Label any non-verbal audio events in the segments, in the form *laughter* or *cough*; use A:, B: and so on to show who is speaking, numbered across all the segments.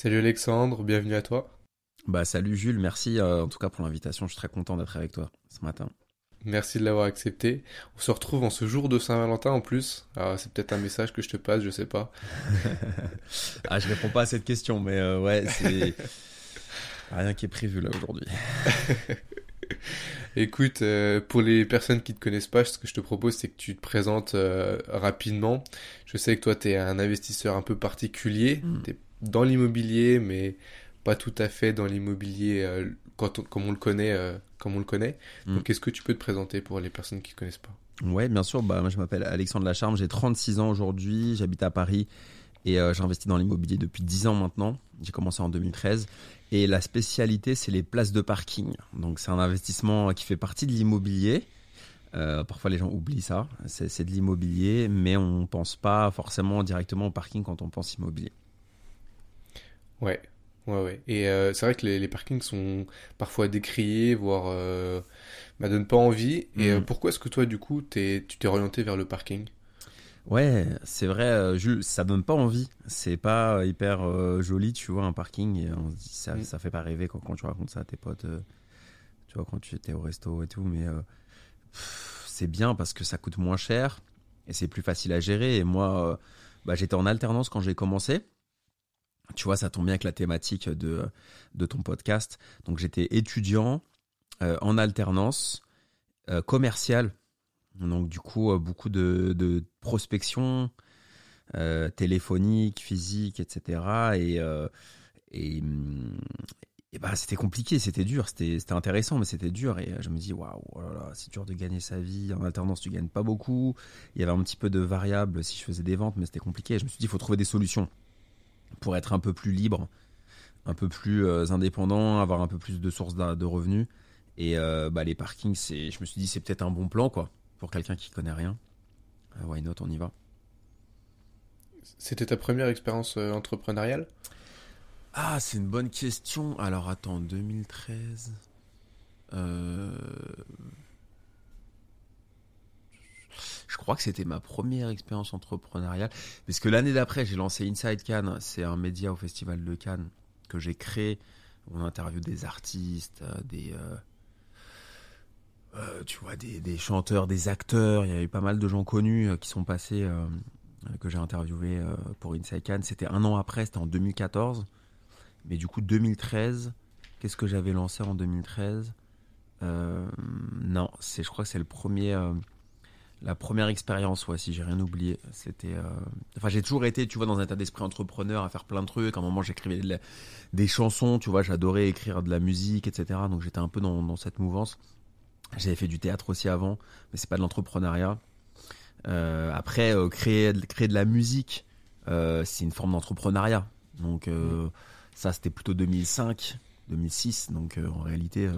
A: Salut Alexandre, bienvenue à toi.
B: Bah salut Jules, merci euh, en tout cas pour l'invitation, je suis très content d'être avec toi ce matin.
A: Merci de l'avoir accepté. On se retrouve en ce jour de Saint-Valentin en plus. Alors c'est peut-être un message que je te passe, je sais pas. *laughs*
B: ah je réponds pas à cette question, mais euh, ouais c'est *laughs* rien qui est prévu là aujourd'hui. *laughs*
A: Écoute, euh, pour les personnes qui ne te connaissent pas, ce que je te propose, c'est que tu te présentes rapidement. Je sais que toi, tu es un investisseur un peu particulier. Mm. Tu es dans l'immobilier, mais pas tout à fait dans l'immobilier euh, comme on le connaît. Euh, comme on le connaît. Mm. Donc, est-ce que tu peux te présenter pour les personnes qui ne connaissent pas?
B: Ouais, bien sûr. Bah, moi, je m'appelle Alexandre Lacharme, j'ai 36 ans aujourd'hui, j'habite à Paris et euh, j'ai investi dans l'immobilier depuis 10 ans maintenant. J'ai commencé en 2013 et la spécialité, c'est les places de parking. Donc, c'est un investissement qui fait partie de l'immobilier. parfois, les gens oublient ça. C'est de l'immobilier, mais on ne pense pas forcément directement au parking quand on pense immobilier.
A: Ouais, ouais, ouais. Et euh, c'est vrai que les, parkings sont parfois décriés, voire euh, bah, donnent pas envie. Et euh, mm. pourquoi est-ce que toi, du coup, tu t'es orienté vers le parking?
B: Ouais, c'est vrai, euh, Jules, ça donne pas envie. C'est pas hyper joli, tu vois, un parking. Et on se dit, ça, mm. ça fait pas rêver quand, quand, tu racontes ça à tes potes. tu vois, quand tu étais au resto et tout. Mais c'est bien parce que ça coûte moins cher et c'est plus facile à gérer. Et moi, bah, j'étais en alternance quand j'ai commencé. Tu vois, ça tombe bien avec la thématique de, de ton podcast. Donc, j'étais étudiant euh, en alternance euh, commerciale. Donc, du coup, euh, beaucoup de, de prospection téléphonique, physique, etc. Et, et, et bah, c'était compliqué, c'était dur, c'était intéressant, mais c'était dur. Et je me dis, waouh, oh c'est dur de gagner sa vie. En alternance, tu gagnes pas beaucoup. Il y avait un petit peu de variables si je faisais des ventes, mais c'était compliqué. Je me suis dit, il faut trouver des solutions pour être un peu plus libre, un peu plus euh, indépendant, avoir un peu plus de sources de, revenus. Et euh, bah, les parkings, c'est, je me suis dit, c'est peut-être un bon plan, quoi, pour quelqu'un qui connaît rien. Euh, why not, on y va.
A: C'était ta première expérience entrepreneuriale?
B: Ah, c'est une bonne question. Alors attends, 2013. Euh je crois que c'était ma première expérience entrepreneuriale. Parce que l'année d'après, j'ai lancé Inside Cannes. C'est un média au Festival de Cannes que j'ai créé. On interviewe des artistes, euh, des. Euh, euh, tu vois, des, chanteurs, des acteurs. Il y a eu pas mal de gens connus qui sont passés, que j'ai interviewé pour Inside Cannes. C'était un an après, c'était en 2014. Mais du coup, 2013, qu'est-ce que j'avais lancé en 2013 Non, je crois que c'est le premier la première expérience, ouais, si j'ai rien oublié, c'était. Euh, enfin, j'ai toujours été, tu vois, dans un état d'esprit entrepreneur, à faire plein de trucs. À un moment, j'écrivais des chansons, tu vois, j'adorais écrire de la musique, etc. Donc, j'étais un peu dans, cette mouvance. J'avais fait du théâtre aussi avant, mais c'est pas de l'entrepreneuriat. Euh, après, euh, créer, créer de la musique, c'est une forme d'entrepreneuriat. Donc, ça, c'était plutôt 2005, 2006. Donc, en réalité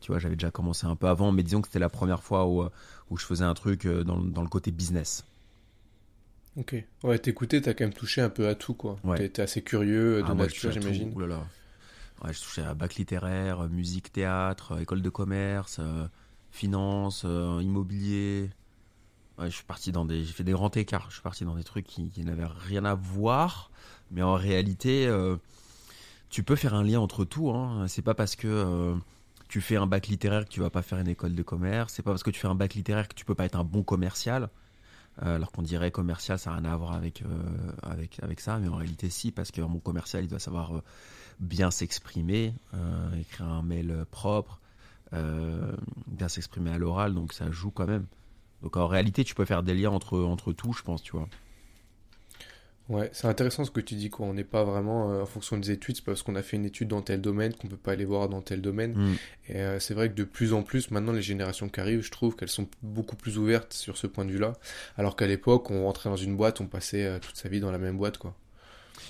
B: tu vois, j'avais déjà commencé un peu avant, mais disons que c'était la première fois où, euh, où je faisais un truc euh, dans, dans le côté business.
A: Ok. Ouais, t'écoutais, t'as quand même touché un peu à tout, quoi. Ouais. T'étais assez curieux de ah, nature, j'imagine.
B: Ouais, je touchais à bac littéraire, musique, théâtre, école de commerce, finance, immobilier. Ouais, je suis parti dans des, j'ai fait des grands écarts. Je suis parti dans des trucs qui, qui n'avaient rien à voir, mais en réalité, tu peux faire un lien entre tout. Hein. C'est pas parce que tu fais un bac littéraire que tu vas pas faire une école de commerce. C'est pas parce que tu fais un bac littéraire que tu peux pas être un bon commercial. Euh, alors qu'on dirait commercial, ça n'a rien à voir avec, euh, avec, avec ça, mais en réalité, si, parce qu'un bon commercial, il doit savoir euh, bien s'exprimer, écrire un mail propre, bien s'exprimer à l'oral, donc ça joue quand même. Donc en réalité, tu peux faire des liens entre, entre tout, je pense, tu vois.
A: Ouais, c'est intéressant ce que tu dis, quoi. On n'est pas vraiment euh, en fonction des études, c'est parce qu'on a fait une étude dans tel domaine qu'on peut pas aller voir dans tel domaine. Mm. Et euh, c'est vrai que de plus en plus, maintenant, les générations qui arrivent, je trouve qu'elles sont beaucoup plus ouvertes sur ce point de vue-là. Alors qu'à l'époque, on rentrait dans une boîte, on passait euh, toute sa vie dans la même boîte, quoi.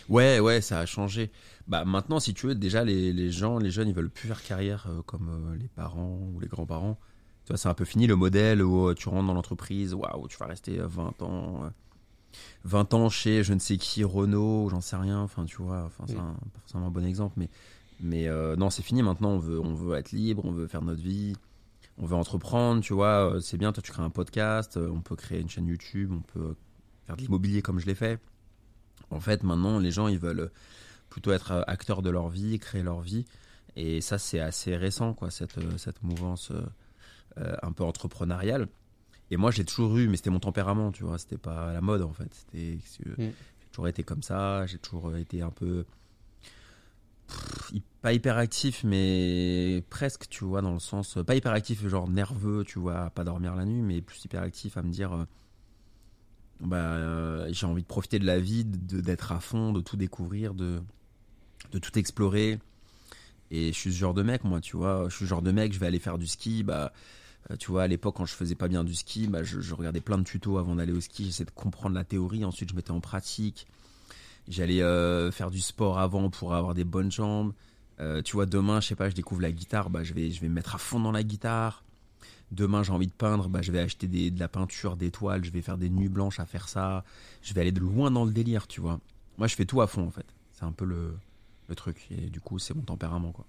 B: Ouais, ouais, ça a changé. Bah maintenant, si tu veux, déjà les, les gens, les jeunes, ils veulent plus faire carrière comme les parents ou les grands-parents. Tu vois, c'est un peu fini le modèle où tu rentres dans l'entreprise, waouh, tu vas rester 20 ans 20 ans chez je ne sais qui, Renault, j'en sais rien. Enfin, tu vois, enfin, c'est pas forcément un bon exemple, mais, mais euh, non, c'est fini maintenant. On veut, on veut être libre, on veut faire notre vie, on veut entreprendre, tu vois. Euh, c'est bien, toi, tu crées un podcast, euh, on peut créer une chaîne YouTube, on peut faire de l'immobilier comme je l'ai fait. En fait, maintenant, les gens, ils veulent plutôt être acteur de leur vie, créer leur vie. Et ça, c'est assez récent, quoi, cette, cette mouvance un peu entrepreneuriale. Et moi, j'ai toujours eu, mais c'était mon tempérament, tu vois, c'était pas la mode en fait. C'était, mm. J'ai toujours été comme ça, j'ai toujours été un peu. pas hyperactif, mais presque, tu vois, dans le sens. Pas hyperactif, genre nerveux, tu vois, pas dormir la nuit, mais plus hyperactif à me dire. Euh, bah, euh, j'ai envie de profiter de la vie, d'être à fond, de tout découvrir, de, de tout explorer. Et je suis ce genre de mec, moi, tu vois. Je suis ce genre de mec, je vais aller faire du ski, bah euh, tu vois, à l'époque, quand je faisais pas bien du ski, bah, je, regardais plein de tutos avant d'aller au ski. J'essayais de comprendre la théorie. Ensuite, je mettais en pratique. J'allais euh, faire du sport avant pour avoir des bonnes jambes. Euh, tu vois, demain, je sais pas, je découvre la guitare. Bah, je vais, je vais me mettre à fond dans la guitare. Demain, j'ai envie de peindre. Bah, je vais acheter de la peinture, des toiles. Je vais faire des nuits blanches à faire ça. Je vais aller de loin dans le délire, tu vois. Moi, je fais tout à fond, en fait. C'est un peu le, le truc. Et du coup, c'est mon tempérament, quoi.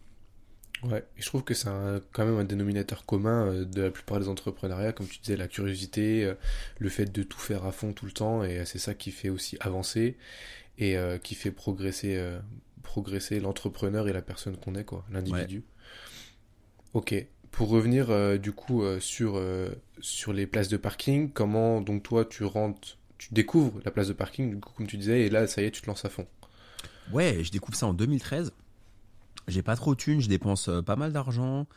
A: Ouais, et je trouve que c'est quand même un dénominateur commun euh, de la plupart des entrepreneuriats, comme tu disais, la curiosité, euh, le fait de tout faire à fond tout le temps, et euh, c'est ça qui fait aussi avancer et qui fait progresser, progresser l'entrepreneur et la personne qu'on est, quoi, l'individu. Ok, pour revenir du coup sur, sur les places de parking, comment donc toi tu rentres, tu découvres la place de parking, du coup, comme tu disais, et là ça y est, tu te lances à fond.
B: Ouais, je découvre ça en 2013. J'ai pas trop de thunes, je dépense euh, pas mal d'argent.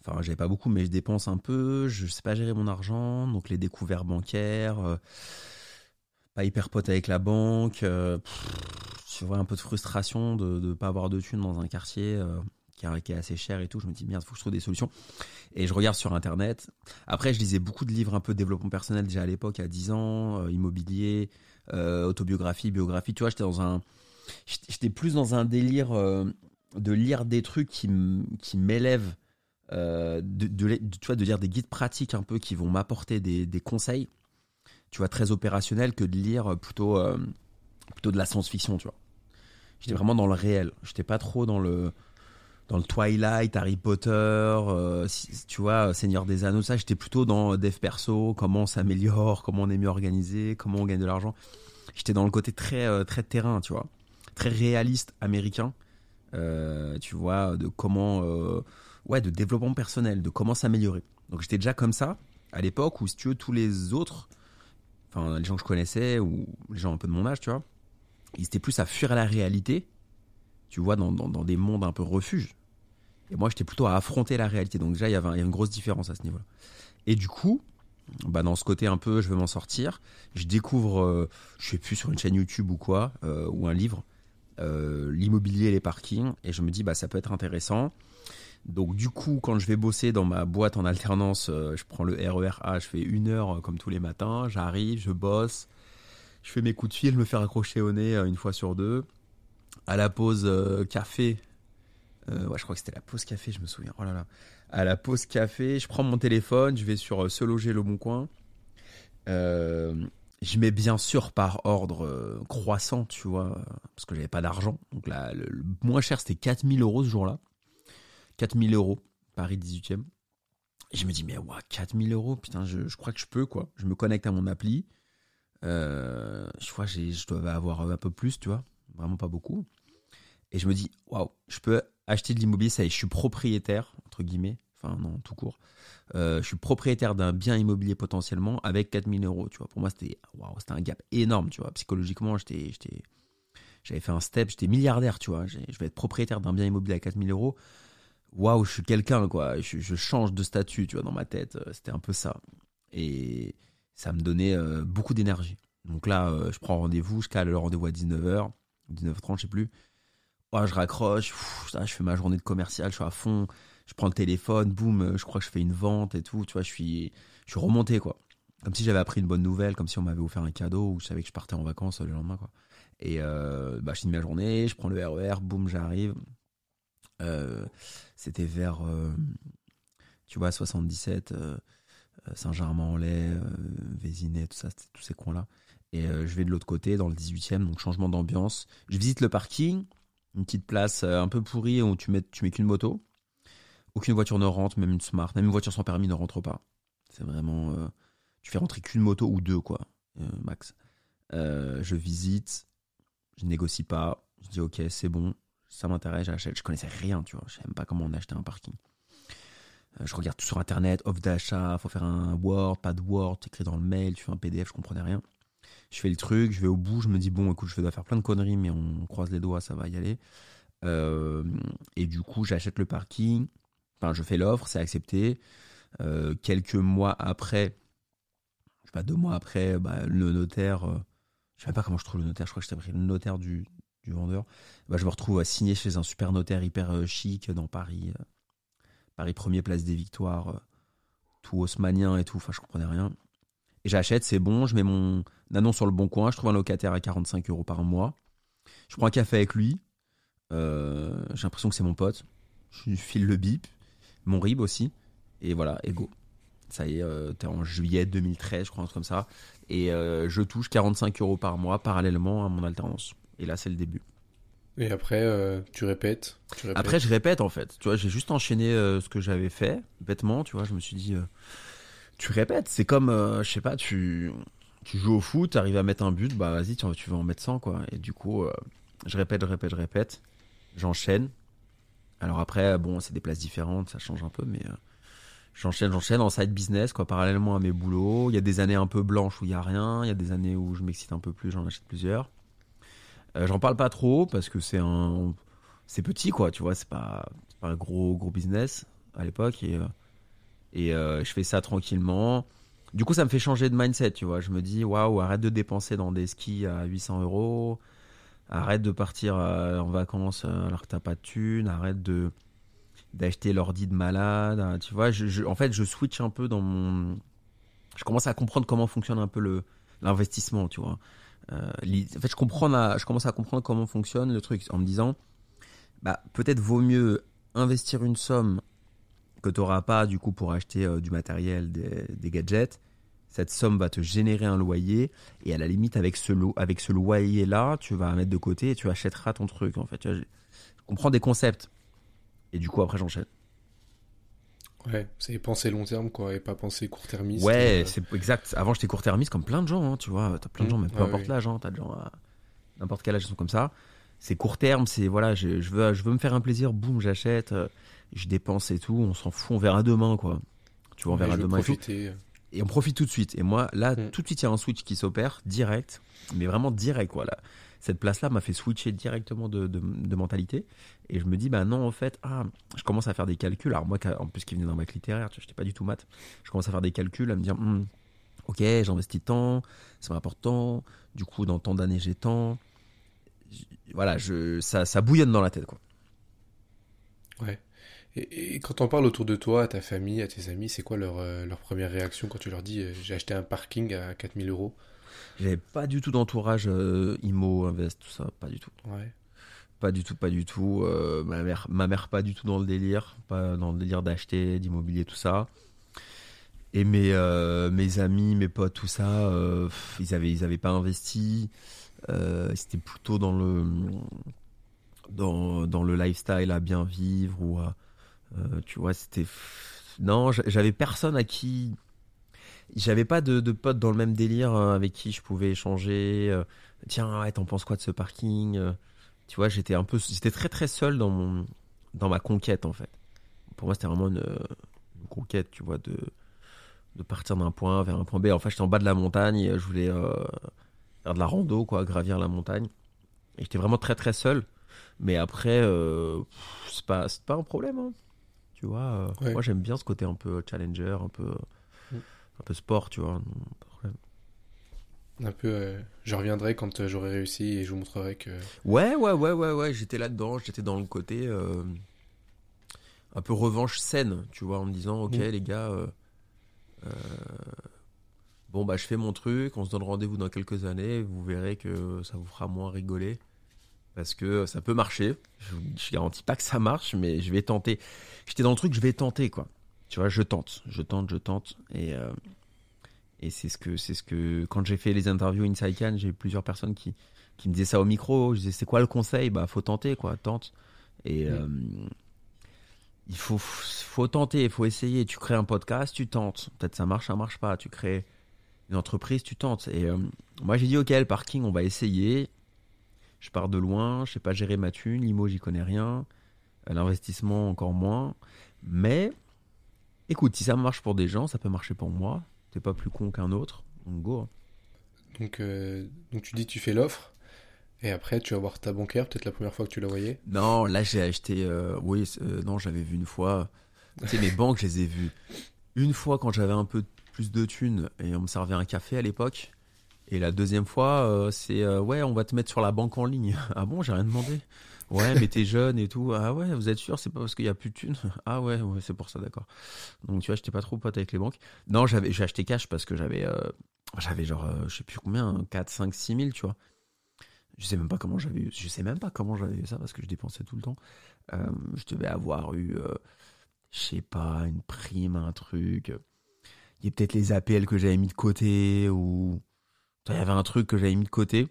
B: Enfin, j'avais pas beaucoup, mais je dépense un peu. Je sais pas gérer mon argent, donc les découvertes bancaires, euh, pas hyper pote avec la banque. Euh, tu vois un peu de frustration de ne pas avoir de thunes dans un quartier qui, est assez cher et tout. Je me dis merde, faut que je trouve des solutions. Et je regarde sur internet. Après, je lisais beaucoup de livres un peu de développement personnel déjà à l'époque, à 10 ans, immobilier, autobiographie, biographie. Tu vois, j'étais dans un, j'étais plus dans un délire de lire des trucs qui, m'élèvent, euh, de, tu vois, de lire des guides pratiques un peu qui vont m'apporter des, conseils, tu vois, très opérationnels que de lire plutôt, euh, plutôt de la science-fiction, tu vois. J'étais vraiment dans le réel. J'étais pas trop dans le, dans le Twilight, Harry Potter, euh, tu vois, Seigneur des Anneaux, ça. J'étais plutôt dans Dev Perso, comment on s'améliore, comment on est mieux organisé, comment on gagne de l'argent. J'étais dans le côté très, très terrain, tu vois, très réaliste américain tu vois, de comment, euh, ouais, de développement personnel, de comment s'améliorer. Donc j'étais déjà comme ça à l'époque où, si tu veux, tous les autres, enfin les gens que je connaissais ou les gens un peu de mon âge, tu vois, ils étaient plus à fuir la réalité, tu vois, dans, dans, des mondes un peu refuge. Et moi, j'étais plutôt à affronter la réalité. Donc déjà, il y avait une grosse différence à ce niveau-là. Et du coup, bah dans ce côté un peu, je veux m'en sortir. Je découvre, euh, je sais plus sur une chaîne YouTube ou quoi, ou un livre, euh, l'immobilier et les parkings. Et je me dis, bah, ça peut être intéressant. Donc du coup, quand je vais bosser dans ma boîte en alternance, euh, je prends le RER A, je fais une heure euh, comme tous les matins, j'arrive, je bosse, je fais mes coups de fil, je me fais raccrocher au nez une fois sur deux. À la pause café, ouais, je crois que c'était la pause café, je me souviens. Oh là là. À la pause café, je prends mon téléphone, je vais sur Se Loger Le Bon Coin je mets bien sûr par ordre euh, croissant, tu vois, parce que j'avais pas d'argent. Donc le, moins cher, c'était 4000 euros ce jour-là. 4000 euros, Paris 18e. Et je me dis, mais ouais, 4000 euros, putain, je, crois que je peux, quoi. Je me connecte à mon appli. Euh, je que je dois avoir un peu plus, tu vois. Vraiment pas beaucoup. Et je me dis, waouh, je peux acheter de l'immobilier, ça y est, je suis propriétaire, entre guillemets. Enfin, non, tout court. Euh, je suis propriétaire d'un bien immobilier potentiellement avec 4000 euros. Tu vois, pour moi, c'était c'était un gap énorme. Tu vois, psychologiquement, j'avais fait un step, j'étais milliardaire. Tu vois, je vais être propriétaire d'un bien immobilier à 4000 euros. Waouh, je suis quelqu'un, quoi. Je, change de statut, tu vois, dans ma tête. Euh, c'était un peu ça. Et ça me donnait euh, beaucoup d'énergie. Donc là, je prends rendez-vous, je cale le rendez-vous à 19h, 19h30, je sais plus. je raccroche, je fais ma journée de commercial, je suis à fond je prends le téléphone, boum, je crois que je fais une vente et tout, tu vois, je suis, je suis remonté, quoi. Comme si j'avais appris une bonne nouvelle, comme si on m'avait offert un cadeau, ou je savais que je partais en vacances le lendemain, quoi. Et euh, bah, je finis ma journée, je prends le RER, e boum, j'arrive. Euh, c'était vers, euh, tu vois, 77, Saint-Germain-en-Laye, Vésinet, tout ça, tous ces coins-là. Et je vais de l'autre côté, dans le 18e, donc changement d'ambiance. Je visite le parking, une petite place un peu pourrie où tu mets, tu mets qu'une moto. Aucune voiture ne rentre, même une smart, même une voiture sans permis ne rentre pas. C'est vraiment. Euh, tu fais rentrer qu'une moto ou deux, quoi, euh, max. Euh, je visite, je négocie pas, Je dis ok, c'est bon, ça m'intéresse, j'achète. Je connaissais rien, tu vois. Je sais même pas comment on achetait un parking. Euh, je regarde tout sur internet, offre d'achat, faut faire un Word, pas de Word, écrit dans le mail, tu fais un PDF, je comprenais rien. Je fais le truc, je vais au bout, je me dis bon, écoute, je vais faire plein de conneries, mais on croise les doigts, ça va y aller. Et du coup, j'achète le parking. Je fais l'offre, c'est accepté. Euh, quelques mois après, je sais pas, deux mois après, bah, le notaire, je sais pas comment je trouve le notaire, je crois que j'étais pris le notaire du, vendeur. Bah, je me retrouve à signer chez un super notaire hyper chic dans Paris. Paris premier, place des Victoires, euh, tout haussmanien et tout, enfin je comprenais rien. Et j'achète, c'est bon, je mets mon annonce sur le bon coin, je trouve un locataire à 45 euros par mois. Je prends un café avec lui, euh, j'ai l'impression que c'est mon pote. Je file le bip, mon rib aussi, et voilà, et go. Ça y est, euh, t'es en juillet 2013, je crois, un truc comme ça. Et je touche 45 euros par mois parallèlement à mon alternance. Et là, c'est le début.
A: Et après, euh, tu, répètes,
B: Après, je répète en fait. Tu vois, j'ai juste enchaîné euh, ce que j'avais fait, bêtement. Tu vois, je me suis dit, euh, tu répètes. C'est comme, je sais pas, tu, tu joues au foot, tu arrives à mettre un but, bah vas-y, tu, tu vas en mettre 100 quoi. Et du coup, je répète, je répète, je répète. J'enchaîne. Alors après, bon, c'est des places différentes, ça change un peu, mais j'enchaîne, j'enchaîne en side business, quoi, parallèlement à mes boulots. Il y a des années un peu blanches où il y a rien. Il y a des années où je m'excite un peu plus, j'en achète plusieurs. Euh, j'en parle pas trop parce que c'est un, c'est petit quoi, tu vois, c'est pas, pas un gros gros business à l'époque et euh, et euh, je fais ça tranquillement. Du coup, ça me fait changer de mindset, tu vois. Je me dis, waouh, arrête de dépenser dans des skis à 800 euros. Arrête de partir en vacances alors que t'as pas de thunes. Arrête de d'acheter l'ordi de malade. Tu vois, en fait, je switch un peu dans mon. Je commence à comprendre comment fonctionne un peu le l'investissement, tu vois. Euh, en fait, je, comprends je commence à comprendre comment fonctionne le truc en me disant, bah, peut-être vaut mieux investir une somme que tu n'auras pas du coup pour acheter euh, du matériel, des, gadgets. Cette somme va te générer un loyer et à la limite avec ce, avec ce loyer là, tu vas mettre de côté et tu achèteras ton truc. En fait, je comprends des concepts et du coup après j'enchaîne.
A: Ouais, c'est penser long terme, quoi, et pas penser court-termiste.
B: Ouais, euh. c'est exact. Avant, j'étais court-termiste comme plein de gens, hein, tu vois. T'as plein de gens, mais peu importe l'âge, hein, t'as de gens à n'importe quel âge, ils sont comme ça. C'est court terme, c'est voilà, je, veux, je veux me faire un plaisir, boum, j'achète, euh, je dépense et tout, on s'en fout, on verra demain, quoi. Tu vois, on verra demain et Et on profite tout de suite. Et moi, là, mm. tout de suite, il y a un switch qui s'opère, direct, mais vraiment direct, quoi. Là cette place-là m'a fait switcher directement de, mentalité. Et je me dis, bah non, en fait, ah, je commence à faire des calculs. Alors, moi, en plus, qui venait d'un bac littéraire, je n'étais pas du tout maths, je commence à faire des calculs, à me dire, hmm, ok, j'investis tant, ça m'apporte tant, du coup, dans tant d'années, j'ai tant. Voilà, je, ça, ça bouillonne dans la tête, quoi.
A: Ouais. Et, quand on parle autour de toi, à ta famille, à tes amis, c'est quoi leur, euh, leur première réaction quand tu leur dis euh, j'ai acheté un parking à 4000 euros?
B: J'avais pas du tout d'entourage euh, IMO, Invest, tout ça, pas du tout.
A: Ouais.
B: Pas du tout, pas du tout. Euh, ma mère, ma mère pas du tout dans le délire, pas dans le délire d'acheter, d'immobilier, tout ça. Et mes, euh, mes amis, mes potes, tout ça, ils avaient, ils avaient pas investi. C'était plutôt dans le, dans, dans le lifestyle à bien vivre ou tu vois, c'était, non, j'avais personne à qui j'avais pas de, potes dans le même délire euh, avec qui je pouvais échanger. Euh, Tiens, ouais, t'en penses quoi de ce parking euh, Tu vois, j'étais un peu, j'étais très très seul dans dans ma conquête en fait. Pour moi, c'était vraiment une, conquête, tu vois, de, de partir d'un point vers un point B. En fait, j'étais en bas de la montagne, et je voulais faire de la rando, quoi, gravir la montagne. Et j'étais vraiment très très seul. Mais après, c'est pas, pas un problème. Hein. Tu vois, moi j'aime bien ce côté un peu challenger, un peu un peu sport, tu vois.
A: Un peu, euh, je reviendrai quand euh, j'aurai réussi et je vous montrerai que.
B: Ouais, ouais, ouais, ouais, ouais, j'étais là-dedans, j'étais dans le côté euh, un peu revanche saine, tu vois, en me disant, ok, mm. les gars, bon, bah, je fais mon truc, on se donne rendez-vous dans quelques années, vous verrez que ça vous fera moins rigoler. Parce que ça peut marcher. Je, je garantis pas que ça marche, mais je vais tenter. J'étais dans le truc, je vais tenter, quoi tu vois, je tente, je tente, je tente. Et, euh, et c'est ce que, c'est ce que, quand j'ai fait les interviews Inside Can, j'ai eu plusieurs personnes qui, qui me disaient ça au micro. Je disais, c'est quoi le conseil? Bah, faut tenter, quoi, tente. Et euh, il faut, faut tenter, il faut essayer. Tu crées un podcast, tu tentes. Peut-être ça marche, ça marche pas. Tu crées une entreprise, tu tentes. Et euh, moi, j'ai dit, ok, le parking, on va essayer. Je pars de loin, je sais pas gérer ma thune, l'IMO, j'y connais rien. L'investissement, encore moins. Mais, écoute, si ça marche pour des gens, ça peut marcher pour moi. T'es pas plus con qu'un autre. Donc, go. hein.
A: Donc, euh, donc tu dis tu fais l'offre et après tu vas voir ta bancaire, peut-être la première fois que tu la voyais.
B: Non, là, j'ai acheté. euh, oui, euh, non, j'avais vu une fois. Tu sais, mes banques, je les ai vues. Une fois quand j'avais un peu plus de thunes et on me servait un café à l'époque. Et la deuxième fois, euh, c'est euh, ouais, on va te mettre sur la banque en ligne. *laughs* Ah bon, j'ai rien demandé. Ouais, mais t'es jeune et tout. Ah ouais, vous êtes sûr, c'est pas parce qu'il y a plus de thunes? *laughs* Ah ouais, ouais, c'est pour ça, d'accord. Donc tu vois, j'étais pas trop pote avec les banques. Non, j'avais, j'ai acheté cash parce que j'avais, euh, j'avais genre, je sais plus combien, 4, 5, 6 000, tu vois. Je sais même pas comment j'avais eu, je sais même pas comment j'avais eu ça parce que je dépensais tout le temps. Je devais avoir eu, je sais pas, une prime, un truc. Il y a peut-être les APL que j'avais mis de côté ou il y avait un truc que j'avais mis de côté.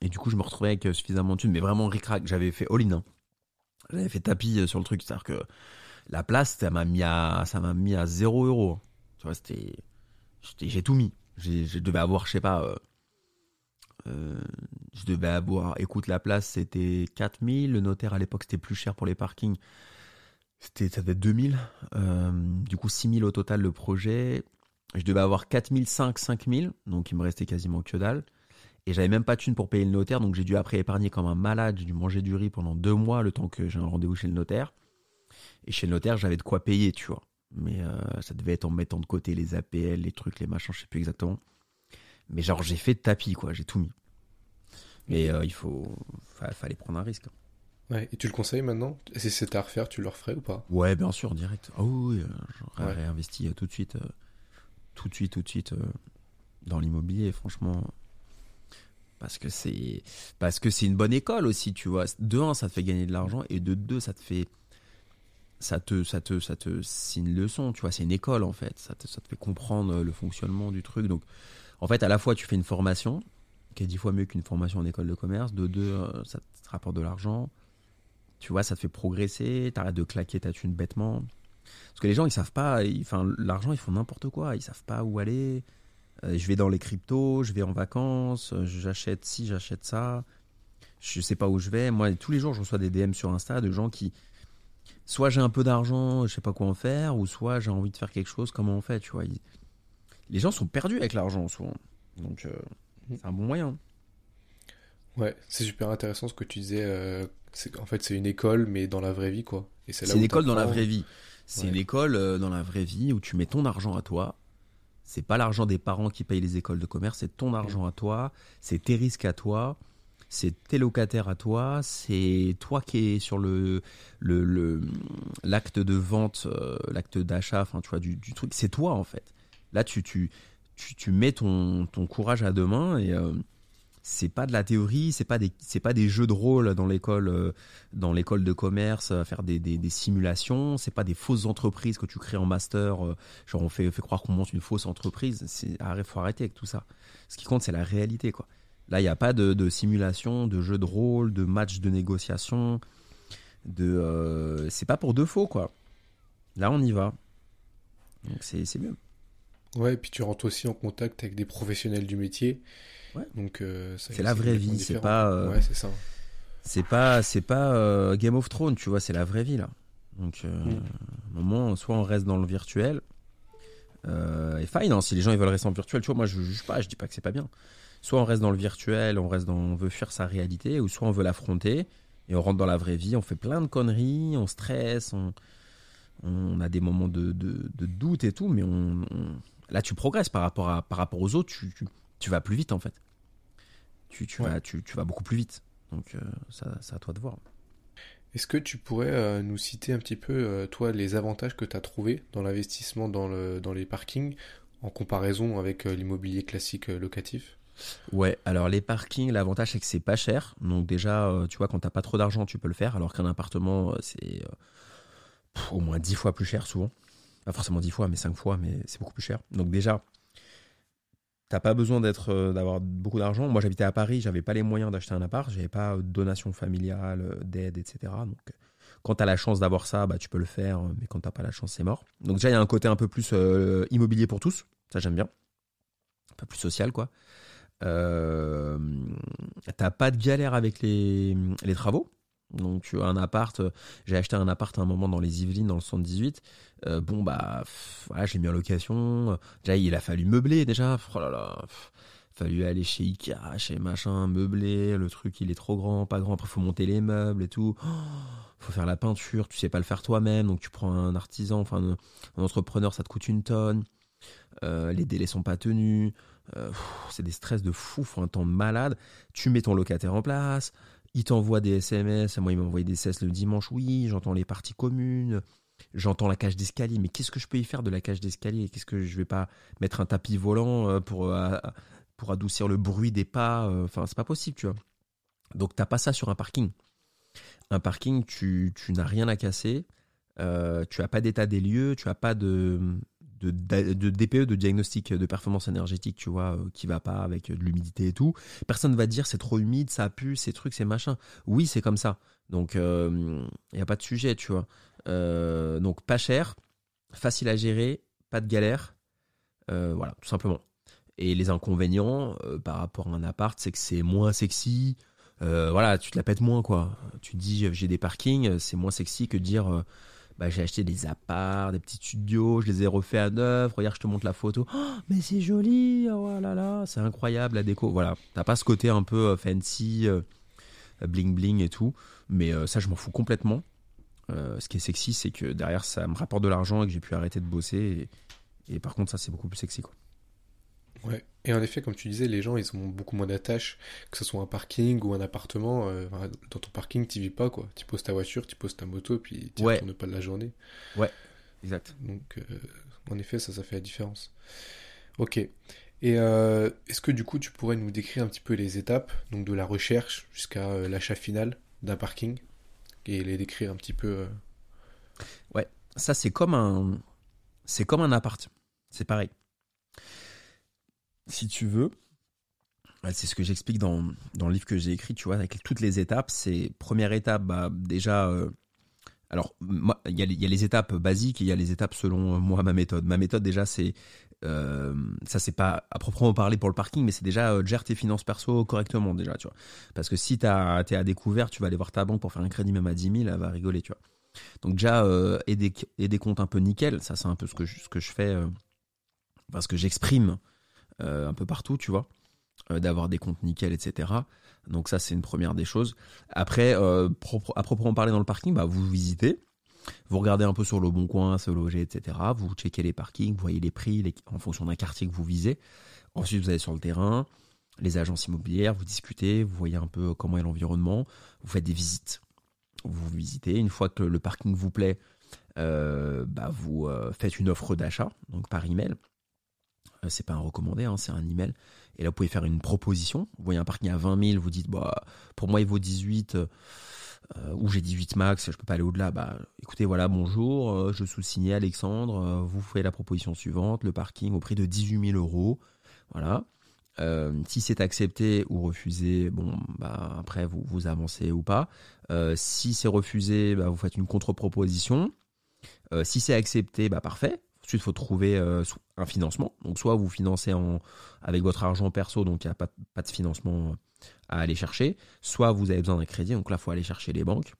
B: Et du coup, je me retrouvais avec euh, suffisamment de thunes, mais vraiment ric-rac. J'avais fait all-in. hein. J'avais fait tapis euh, sur le truc. C'est-à-dire que la place, ça m'a mis à, ça m'a mis à 0 euros. Tu vois, c'était, j'ai tout mis. Je devais avoir, je sais pas, euh, je devais avoir, écoute, la place, c'était 4000. Le notaire, à l'époque, c'était plus cher pour les parkings. C'était, ça devait être 2000. Euh, du coup, 6000 au total, le projet. Je devais avoir 4005, 5000. Donc, il me restait quasiment que dalle. Et j'avais même pas de thune pour payer le notaire. Donc, j'ai dû après épargner comme un malade. J'ai dû manger du riz pendant deux mois, le temps que j'ai un rendez-vous chez le notaire. Et chez le notaire, j'avais de quoi payer, tu vois. Mais euh, ça devait être en mettant de côté les APL, les trucs, les machins, je sais plus exactement. Mais genre, j'ai fait de tapis, quoi. J'ai tout mis. Mais euh, il faut, fa- fallait prendre un risque.
A: Ouais. Et tu le conseilles maintenant? Si c'était à refaire, tu le referais ou pas?
B: Ouais, bien sûr, direct. Ah oui, oui, euh, j'aurais réinvesti tout de suite, euh, tout de suite, tout de suite euh, dans l'immobilier, franchement. Parce que c'est, parce que c'est une bonne école aussi, tu vois. De un, ça te fait gagner de l'argent, et de deux, ça te fait, ça te, ça te, ça te, c'est une leçon, tu vois. C'est une école en fait. Ça te, ça te fait comprendre euh, le fonctionnement du truc. Donc, en fait, à la fois, tu fais une formation qui est dix fois mieux qu'une formation en école de commerce. De deux, euh, ça te rapporte de l'argent. Tu vois, ça te fait progresser. T'arrêtes de claquer ta thune bêtement. Parce que les gens, ils savent pas. ils- Enfin, l'argent, ils font n'importe quoi. Ils savent pas où aller. Euh, je vais dans les cryptos, je vais en vacances, euh, j'achète ci, j'achète ça. Je sais pas où je vais. Moi, tous les jours, je reçois des DM sur Insta de gens qui. Soit j'ai un peu d'argent, je sais pas quoi en faire, ou soit j'ai envie de faire quelque chose, comment on fait, tu vois. Ils- Les gens sont perdus avec l'argent, souvent. Donc, euh, c'est un bon moyen.
A: Ouais, c'est super intéressant ce que tu disais. euh, c'est en fait c'est une école, mais dans la vraie vie quoi.
B: C'est une école dans la vraie vie. C'est
A: Ouais.
B: une école euh, dans la vraie vie où tu mets ton argent à toi. C'est pas l'argent des parents qui payent les écoles de commerce, c'est ton argent à toi, c'est tes risques à toi, c'est tes locataires à toi, c'est toi qui es sur le le- le- l'acte de vente, euh, l'acte d'achat, enfin tu vois du, du truc, c'est toi en fait. Là tu tu tu, tu mets ton ton courage à deux mains et euh, c'est pas de la théorie, c'est pas des c'est pas des jeux de rôle dans l'école euh, dans l'école de commerce à faire des, des, simulations, c'est pas des fausses entreprises que tu crées en master, euh, genre on fait, fait croire qu'on monte une fausse entreprise, c'est faut arrêter avec tout ça. Ce qui compte c'est la réalité quoi. Là il n'y a pas de, simulation, de jeu de rôle, de match de négociation, de euh, c'est pas pour de faux quoi. Là on y va. Donc c'est c'est mieux.
A: Ouais, et puis tu rentres aussi en contact avec des professionnels du métier.
B: Ouais.
A: Donc euh,
B: C'est la vraie vie, c'est pas, euh,
A: Ouais, c'est ça.
B: C'est pas, c'est pas euh, Game of Thrones, tu vois, c'est la vraie vie là. Donc, euh,
A: Mm.
B: à un moment, soit on reste dans le virtuel, euh, et fine, hein, si les gens ils veulent rester en virtuel, tu vois, moi je juge pas, je dis pas que c'est pas bien. Soit on reste dans le virtuel, on reste dans, on veut fuir sa réalité, ou soit on veut l'affronter et on rentre dans la vraie vie, on fait plein de conneries, on stresse, on, on a des moments de, de, de doute et tout, mais on, on- là tu progresses par rapport à, par rapport aux autres, tu, tu, tu vas plus vite en fait. Tu, tu
A: Ouais.
B: vas, tu, tu vas beaucoup plus vite. Donc euh, ça, c'est à toi de voir.
A: Est-ce que tu pourrais euh, nous citer un petit peu, euh, toi, les avantages que tu as trouvés dans l'investissement dans, le, dans les parkings en comparaison avec l'immobilier classique locatif?
B: Ouais, alors les parkings, l'avantage c'est que c'est pas cher. Donc déjà, tu vois, quand t'as pas trop d'argent, tu peux le faire. Alors qu'un appartement, c'est au moins 10 fois plus cher souvent. Pas forcément 10 fois, mais 5 fois, mais c'est beaucoup plus cher. Donc déjà, t'as pas besoin d'être euh, d'avoir beaucoup d'argent. Moi j'habitais à Paris, j'avais pas les moyens d'acheter un appart, j'avais pas de donation familiale, euh, d'aide, etc. Donc euh, quand t'as la chance d'avoir ça, bah tu peux le faire, mais quand t'as pas la chance, c'est mort. Donc déjà, il y a un côté un peu plus immobilier pour tous. Ça j'aime bien. Un peu plus social, quoi. T'as pas de galère avec les, les travaux. Donc un appart, j'ai acheté un appart à un moment dans les Yvelines dans le 78. Euh, bon bah voilà, j'ai mis en location. Déjà il a fallu meubler déjà. Oh là là, fallu aller chez Ikea, chez machin, meubler. Le truc il est trop grand, pas grand. Après faut monter les meubles et tout. Oh, faut faire la peinture, tu sais pas le faire toi-même, donc tu prends un artisan, enfin un, entrepreneur, ça te coûte une tonne. Euh, les délais sont pas tenus. Euh, c'est des stress de fou, faut un temps malade. Tu mets ton locataire en place, il t'envoie des SMS. Moi, il m'a envoyé des SMS le dimanche. Oui, j'entends les parties communes, j'entends la cage d'escalier. Mais qu'est-ce que je peux y faire de la cage d'escalier? Qu'est-ce que je vais pas mettre un tapis volant euh, pour pour adoucir le bruit des pas? Enfin, c'est pas possible, tu vois. Donc, t'as pas ça sur un parking. Un parking, tu, n'as rien à casser. tu as pas d'état des lieux, tu as pas de, de, DPE, de diagnostic de performance énergétique, tu vois, euh, qui va pas avec de l'humidité et tout. Personne ne va dire c'est trop humide, ça pue, ces trucs, c'est machin. Oui, c'est comme ça. Donc, il euh, n'y a pas de sujet, tu vois. Euh, donc, pas cher, facile à gérer, pas de galère. voilà, tout simplement. Et les inconvénients par rapport à un appart, c'est que c'est moins sexy. voilà, tu te la pètes moins, quoi. Tu dis, j'ai des parkings, c'est moins sexy que dire bah, j'ai acheté des apparts, des petits studios, je les ai refaits à neuf. Regarde, je te montre la photo. Oh, mais c'est joli, oh là là, c'est incroyable la déco. Voilà, t'as pas ce côté un peu euh, fancy, euh, bling bling et tout. Mais euh, ça, je m'en fous complètement. ce qui est sexy, c'est que derrière, ça me rapporte de l'argent et que j'ai pu arrêter de bosser. Et, et par contre, ça, c'est beaucoup plus sexy, quoi.
A: Ouais. Et en effet, comme tu disais, les gens, ils ont beaucoup moins d'attaches, que ce soit un parking ou un appartement. Euh, dans ton parking, tu vis pas, quoi. Tu poses ta voiture, tu poses ta moto, puis tu ne pas de la journée.
B: Ouais, exact.
A: Donc, euh, en effet, ça, ça fait la différence. Ok. Et euh, est-ce que du coup, tu pourrais nous décrire un petit peu les étapes, donc de la recherche jusqu'à l'achat final d'un parking, et les décrire un petit peu
B: Ouais, ça c'est comme un, c'est comme un appart. C'est pareil si tu veux, c'est ce que j'explique dans, dans le livre que j'ai écrit, tu vois, avec toutes les étapes. C'est première étape, bah, déjà, euh, alors il y, a les étapes basiques et il y a les étapes selon euh, moi ma méthode. Ma méthode déjà c'est euh, ça c'est pas à proprement parler pour le parking, mais c'est déjà euh, gère tes finances perso correctement déjà, tu vois. Parce que si t'as t'es à découvert, tu vas aller voir ta banque pour faire un crédit même à 10 000, elle va rigoler, tu vois. Donc déjà euh, et, des, et des comptes un peu nickel, ça c'est un peu ce que je, ce que je fais parce que j'exprime un peu partout, tu vois, euh, d'avoir des comptes nickel, etc. Donc ça, c'est une première des choses. Après, euh, à proprement parler dans le parking, bah, vous visitez, vous regardez un peu sur le bon coin, se loger, etc. Vous checkez les parkings, vous voyez les prix en fonction d'un quartier que vous visez. Ensuite, vous allez sur le terrain, les agences immobilières, vous discutez, vous voyez un peu comment est l'environnement, vous faites des visites. Vous visitez, une fois que le parking vous plaît, bah, vous faites une offre d'achat, donc par email. Euh, c'est pas un recommandé, hein, c'est un email. Et là, vous pouvez faire une proposition. Vous voyez un parking à 20 000, vous dites, bah, pour moi, il vaut 18, euh, ou j'ai 18 max, je peux pas aller au-delà. Bah, écoutez, voilà, bonjour, euh, je sous-signais Alexandre, vous faites la proposition suivante, le parking au prix de 18 000 euros. Voilà. si c'est accepté ou refusé, bon, bah, après, vous, vous avancez ou pas. si c'est refusé, bah, vous faites une contre-proposition. si c'est accepté, bah, parfait. Ensuite, il faut trouver euh, un financement. Donc, soit vous financez en, avec votre argent perso, donc il n'y a pas, pas, de financement à aller chercher. Soit vous avez besoin d'un crédit, donc là, il faut aller chercher les banques,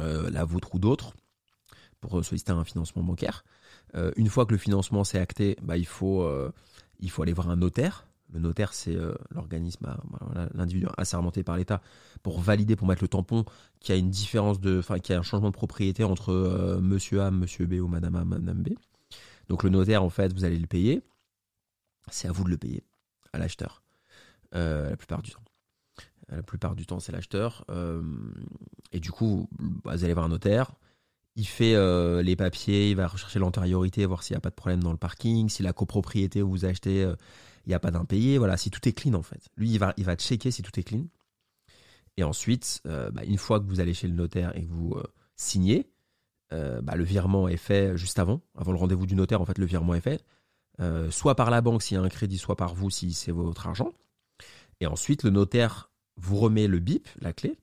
B: euh, la vôtre ou d'autres, pour solliciter un financement bancaire. Euh, une fois que le financement s'est acté, bah, il, faut, il faut aller voir un notaire. Le notaire, c'est l'organisme, l'individu assermenté par l'État pour valider, pour mettre le tampon qu'il y a une différence de, enfin, qu'il y a un changement de propriété entre Monsieur A, Monsieur B ou Madame A, Madame B. Donc le notaire, en fait, vous allez le payer. C'est à vous de le payer, à l'acheteur, euh, la plupart du temps. La plupart du temps, c'est l'acheteur. Euh, et du coup, bah, vous allez voir un notaire. Il fait euh, les papiers, il va rechercher l'antériorité, voir s'il n'y a pas de problème dans le parking, si la copropriété où vous achetez, il n'y a pas d'impayé. Voilà, si tout est clean en fait. Lui, il va, il checker si tout est clean. Et ensuite, bah, une fois que vous allez chez le notaire et que vous signez, euh, bah, le virement est fait juste avant, avant le rendez-vous du notaire, en fait, le virement est fait. Euh, soit par la banque s'il y a un crédit, soit par vous si c'est votre argent. Et ensuite, le notaire vous remet le bip, la clé,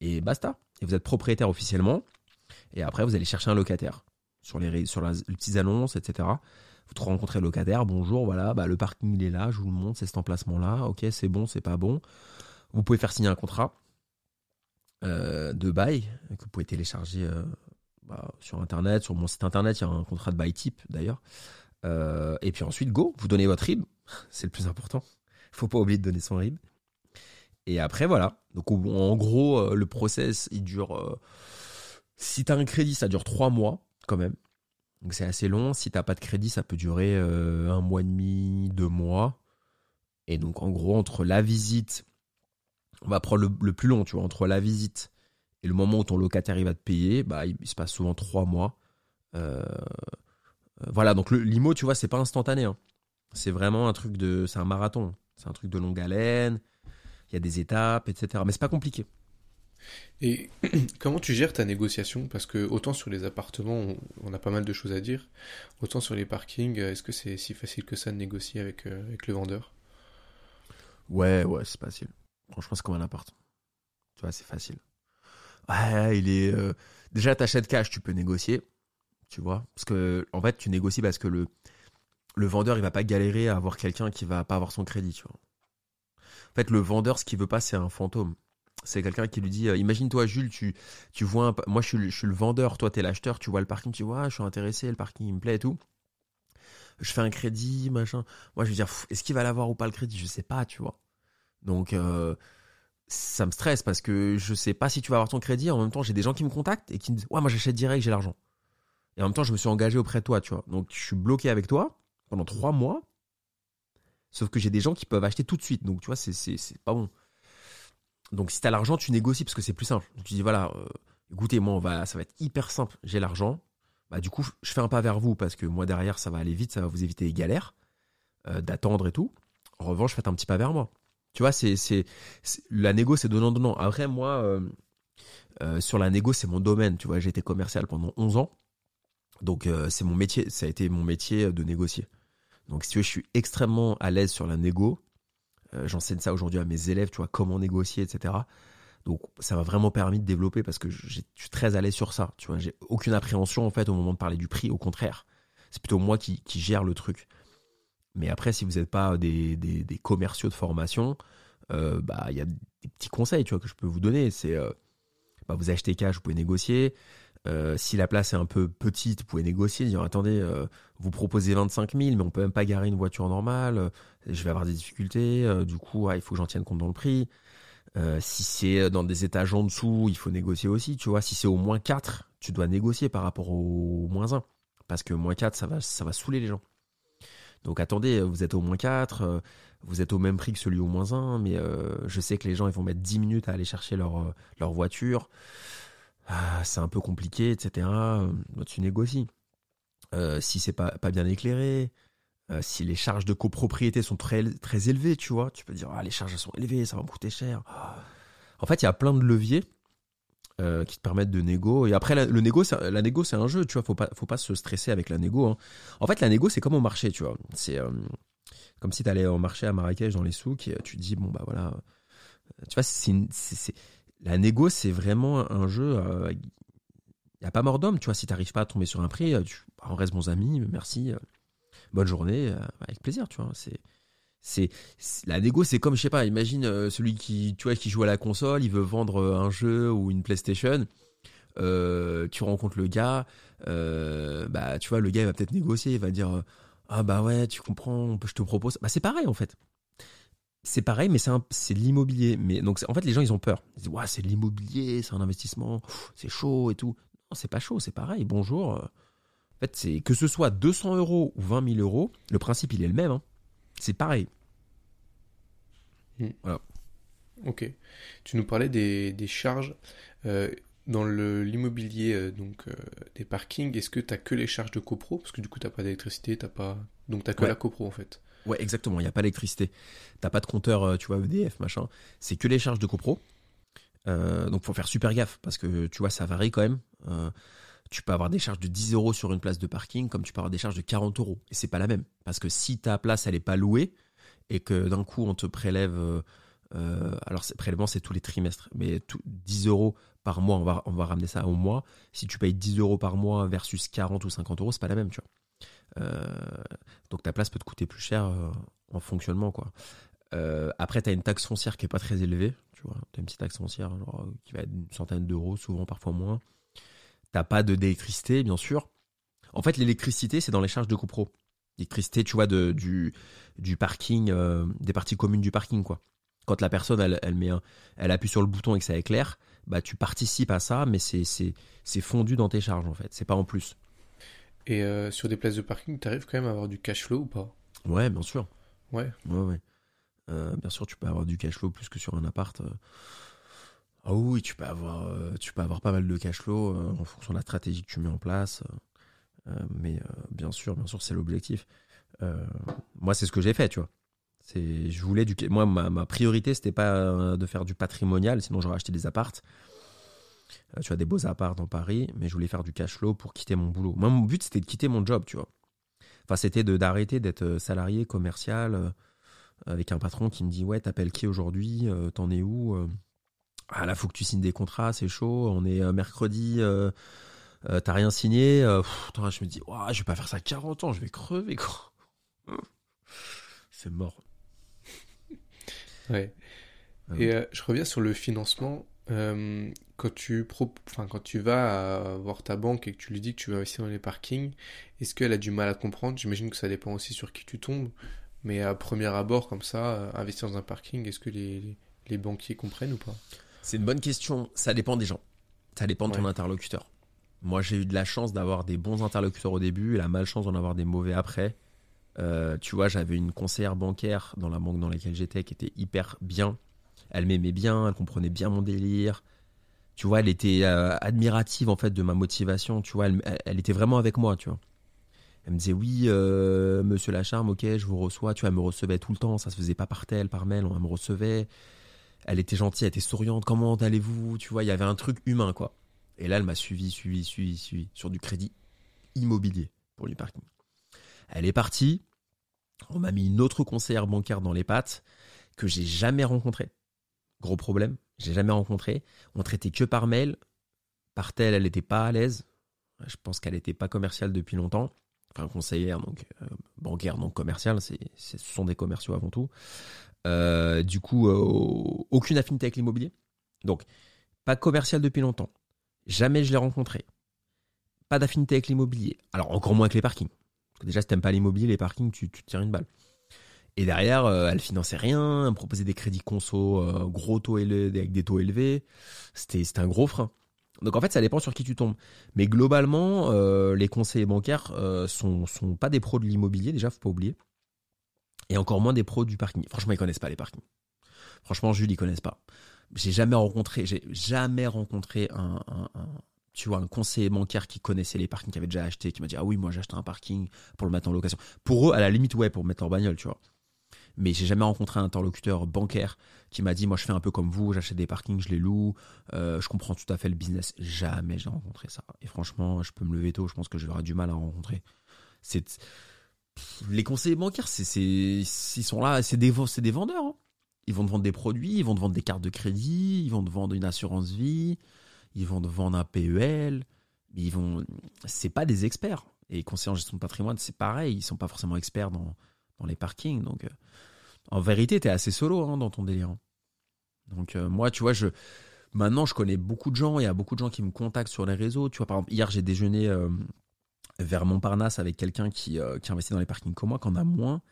B: et basta. Et vous êtes propriétaire officiellement. Et après, vous allez chercher un locataire sur les, petites annonces, etc. Vous rencontrez le locataire, bonjour, voilà, bah, le parking est là, je vous le montre, c'est cet emplacement-là, ok, c'est bon, c'est pas bon. Vous pouvez faire signer un contrat euh, de bail que vous pouvez télécharger bah, sur internet, sur mon site internet, il y a un contrat de bail type d'ailleurs. Euh, et puis ensuite, go, vous donnez votre RIB, *laughs* c'est le plus important. Faut pas oublier de donner son RIB. Et après, voilà. Donc, en gros, le process, il dure. si tu as un crédit, ça dure trois mois quand même. Donc, c'est assez long. Si t'as pas de crédit, ça peut durer un mois et demi, deux mois. Et donc, en gros, entre la visite on va prendre le, plus long, tu vois, entre la visite et le moment où ton locataire il va te payer, bah, il, se passe souvent trois mois. Euh, euh, voilà, donc le l'IMO, tu vois, c'est pas instantané. Hein. C'est vraiment un truc de. C'est un marathon. C'est un truc de longue haleine. Il y a des étapes, etc. Mais c'est pas compliqué.
A: Et *clears throat* comment tu gères ta négociation? Parce que autant sur les appartements, on, a pas mal de choses à dire, autant sur les parkings, est-ce que c'est si facile que ça de négocier avec, euh, avec le vendeur?
B: Ouais, ouais, c'est facile. Franchement, c'est comme un appart. Tu vois, c'est facile. Ouais, il est. Euh... Déjà, t'achètes cash, tu peux négocier. Tu vois Parce que, en fait, tu négocies parce que le, le vendeur, il va pas galérer à avoir quelqu'un qui va pas avoir son crédit, tu vois. En fait, le vendeur, ce qu'il veut pas, c'est un fantôme. C'est quelqu'un qui lui dit euh, Imagine-toi, Jules, tu, tu vois un, Moi, je suis, je suis le vendeur, toi, t'es l'acheteur, tu vois le parking, tu vois, je suis intéressé, le parking, il me plaît et tout. Je fais un crédit, machin. Moi, je vais dire Est-ce qu'il va l'avoir ou pas le crédit? Je sais pas, tu vois. Donc euh, ça me stresse parce que je sais pas si tu vas avoir ton crédit. En même temps, j'ai des gens qui me contactent et qui me disent ouais moi j'achète direct, j'ai l'argent. Et en même temps, je me suis engagé auprès de toi, tu vois. Donc je suis bloqué avec toi pendant trois mois. Sauf que j'ai des gens qui peuvent acheter tout de suite. Donc tu vois, c'est pas bon. Donc si t'as l'argent, tu négocies parce que c'est plus simple. tu dis voilà, euh, écoutez moi ça va être hyper simple. J'ai l'argent. Bah du coup, je fais un pas vers vous parce que moi derrière ça va aller vite, ça va vous éviter les galères euh, d'attendre et tout. En revanche, faites un petit pas vers moi. Tu vois, c'est, la négo, c'est donnant-donnant. Après, moi, euh, euh, sur la négo, c'est mon domaine. Tu vois, j'ai été commercial pendant 11 ans. Donc, euh, c'est mon métier. Ça a été mon métier de négocier. Donc, si tu veux, je suis extrêmement à l'aise sur la négo. j'enseigne ça aujourd'hui à mes élèves, tu vois, comment négocier, etc. Donc, ça m'a vraiment permis de développer parce que je suis très à l'aise sur ça. Tu vois, j'ai aucune appréhension, en fait, au moment de parler du prix. Au contraire, c'est plutôt moi qui gère le truc. Mais après, si vous n'êtes pas des, des, commerciaux de formation, euh, bah il y a des petits conseils, tu vois, que je peux vous donner. C'est euh, bah, vous achetez cash, vous pouvez négocier. Euh, si la place est un peu petite, vous pouvez négocier, dire attendez, vous proposez 25 000, mais on peut même pas garer une voiture normale. Je vais avoir des difficultés. du coup, il faut que j'en tienne compte dans le prix. si c'est dans des étages en dessous, il faut négocier aussi. Tu vois, si c'est au moins 4, tu dois négocier par rapport au moins 1. Parce que moins 4, ça va, ça va saouler les gens. Donc attendez, vous êtes au moins 4, euh, vous êtes au même prix que celui au moins 1, mais euh, je sais que les gens ils vont mettre 10 minutes à aller chercher leur, euh, voiture. Ah, c'est un peu compliqué, etc. tu négocies. si c'est pas, pas bien éclairé, si les charges de copropriété sont très, très élevées, tu vois, tu peux dire ah, les charges sont élevées, ça va me coûter cher. En fait, il y a plein de leviers euh, qui te permettent de négo. Et après, la, le négo, la c'est un jeu, tu vois. Faut pas, faut pas se stresser avec la négo. Hein. En fait, la négo, c'est comme au marché, tu vois. C'est euh, comme si tu allais au marché à Marrakech dans les souks et tu te dis bon bah voilà. Euh, tu vois, c'est la négo, c'est vraiment un jeu. Il n'y a pas mort d'homme, tu vois. Si t'arrives pas à tomber sur un prix, tu, bah, on reste bons amis, merci, bonne journée, avec plaisir, tu vois. C'est c'est la négo c'est comme je sais pas imagine euh, celui qui tu vois qui joue à la console il veut vendre euh, un jeu ou une PlayStation. Euh, tu rencontres le gars bah tu vois le gars il va peut-être négocier il va dire ah bah ouais tu comprends je te propose. Bah c'est pareil en fait. C'est pareil mais c'est c'est l'immobilier. Mais donc en fait les gens ils ont peur. Ils disent ouais c'est l'immobilier c'est un investissement c'est chaud et tout. Non c'est pas chaud c'est pareil. Bonjour en fait c'est que ce soit 200 euros ou 20 000 euros le principe il est le même hein c'est pareil.
A: Hmm. Voilà. Ok. Tu nous parlais des, charges. Euh, dans l'immobilier euh, donc euh, des parkings, est-ce que tu as que les charges de copro? Parce que du coup, tu pas d'électricité, t'as pas. Donc, tu as que la copro en fait.
B: Ouais, exactement. Il n'y a pas d'électricité. T'as pas de compteur, tu vois, EDF, machin. C'est que les charges de copro. donc, faut faire super gaffe parce que tu vois, ça varie quand même tu peux avoir des charges de 10 euros sur une place de parking comme tu peux avoir des charges de 40 euros. Et c'est pas la même. Parce que si ta place, elle est pas louée et que d'un coup, on te prélève. Euh, euh alors, prélèvement, c'est tous les trimestres. Mais tout, 10 euros par mois, on va, on va ramener ça au mois. Si tu payes 10 euros par mois versus 40 ou 50 euros, c'est pas la même, tu vois. Euh, Donc ta place peut te coûter plus cher en fonctionnement, quoi. Après, tu as une taxe foncière qui est pas très élevée, tu vois. As une petite taxe foncière genre, qui va être une centaine d'euros, souvent parfois moins. T'as pas de d'électricité, bien sûr. En fait, l'électricité, c'est dans les charges de copro. L'électricité, tu vois, de, du, du parking, euh, des parties communes du parking, quoi. Quand la personne, elle, elle, met un- elle appuie sur le bouton et que ça éclaire, bah, tu participes à ça, mais c'est fondu dans tes charges, en fait. C'est pas en plus.
A: Et euh, sur des places de parking, tu arrives quand même à avoir du cash flow ou pas?
B: Ouais, bien sûr.
A: Ouais.
B: Ouais, ouais. Euh, bien sûr, tu peux avoir du cash flow plus que sur un appart. Ah oui, tu peux avoir, euh, avoir pas mal de cash flow euh, en fonction de la stratégie que tu mets en place. euh, mais bien sûr, bien sûr, c'est l'objectif. Moi, c'est ce que j'ai fait, tu vois. Je voulais du, moi, ma, ma priorité, c'était pas de faire du patrimonial, sinon j'aurais acheté des appartes. Tu as des beaux apparts dans Paris, mais je voulais faire du cash flow pour quitter mon boulot. Moi, mon but, c'était de quitter mon job, tu vois. Enfin, c'était de d'arrêter d'être salarié commercial avec un patron qui me dit ouais, t'appelles qui aujourd'hui T'en es où Ah là, faut que tu signes des contrats, c'est chaud. On est euh, mercredi. euh, euh, T'as rien signé. Euh, pff, attends, je me dis, Ouah, je vais pas faire ça 40 ans, je vais crever. C'est mort.
A: Ouais.
B: Ah
A: Et je reviens sur le financement. Quand tu pro... enfin, quand tu vas voir ta banque et que tu lui dis que tu veux investir dans les parkings, est-ce qu'elle a du mal à comprendre? J'imagine que ça dépend aussi sur qui tu tombes. Mais à premier abord, comme ça, investir dans un parking, est-ce que les, les banquiers comprennent ou pas?
B: C'est une bonne question. Ça dépend des gens. Ça dépend de ton
A: Ouais.
B: interlocuteur. Moi, j'ai eu de la chance d'avoir des bons interlocuteurs au début et la malchance d'en avoir des mauvais après. Euh, tu vois, j'avais une conseillère bancaire dans la banque dans laquelle j'étais qui était hyper bien. Elle m'aimait bien, elle comprenait bien mon délire. Tu vois, elle était euh, admirative en fait de ma motivation. Tu vois, elle, était vraiment avec moi. Tu vois. Elle me disait oui, euh, Monsieur Lacharme, ok, je vous reçois. Tu vois, elle me recevait tout le temps. Ça se faisait pas par tel, par mail. On elle me recevait. Elle était gentille, elle était souriante. Comment allez-vous? Tu vois, il y avait un truc humain quoi. Et là, elle m'a suivi, suivi, suivi, suivi sur du crédit immobilier pour du parking. Elle est partie. On m'a mis une autre conseillère bancaire dans les pattes que j'ai jamais rencontrée. Gros problème, j'ai jamais rencontré. On traitait que par mail. Par tel, elle n'était pas à l'aise. Je pense qu'elle n'était pas commerciale depuis longtemps. Enfin, conseillère, donc euh, bancaire, donc commerciale. C'est, ce sont des commerciaux avant tout. Euh, du coup, euh, aucune affinité avec l'immobilier. Donc, pas commercial depuis longtemps. Jamais je l'ai rencontré. Pas d'affinité avec l'immobilier. Alors, encore moins avec les parkings. Parce que déjà, si t'aimes pas l'immobilier, les parkings, tu, te tires une balle. Et derrière, elle finançait rien, elle me proposait des crédits conso, gros taux avec des taux élevés. C'était un gros frein. Donc en fait, ça dépend sur qui tu tombes. Mais globalement, euh, les conseillers bancaires euh, sont, pas des pros de l'immobilier, déjà, faut pas oublier. Et encore moins des pros du parking. Franchement, ils connaissent pas les parkings. Franchement, Jules, ils connaissent pas. J'ai jamais rencontré, j'ai jamais rencontré un- tu vois, un conseiller bancaire qui connaissait les parkings, qui avait déjà acheté, qui m'a dit ah oui, moi j'ai acheté un parking pour le mettre en location. Pour eux, à la limite, ouais, pour mettre leur bagnole, tu vois. Mais j'ai jamais rencontré un interlocuteur bancaire qui m'a dit moi je fais un peu comme vous, j'achète des parkings, je les loue, euh, je comprends tout à fait le business. Jamais j'ai rencontré ça. Et franchement, je peux me lever tôt, je pense que j'aurais du mal à en rencontrer. C'est les conseillers bancaires, c'est ils sont là, c'est des c'est des vendeurs. hein. Ils vont te vendre des produits, ils vont te vendre des cartes de crédit, ils vont te vendre une assurance vie, ils vont te vendre un PEL. Mais ils vont, c'est pas des experts. Et conseillers en gestion de patrimoine, c'est pareil, ils sont pas forcément experts dans dans les parkings. Donc, euh, en vérité, t'es assez solo hein, dans ton délire. Donc euh, moi, tu vois, je maintenant je connais beaucoup de gens. Il y a beaucoup de gens qui me contactent sur les réseaux. Tu vois, par exemple, hier j'ai déjeuné euh, vers Montparnasse avec quelqu'un qui investit dans les parkings comme moi, qu'on a moins.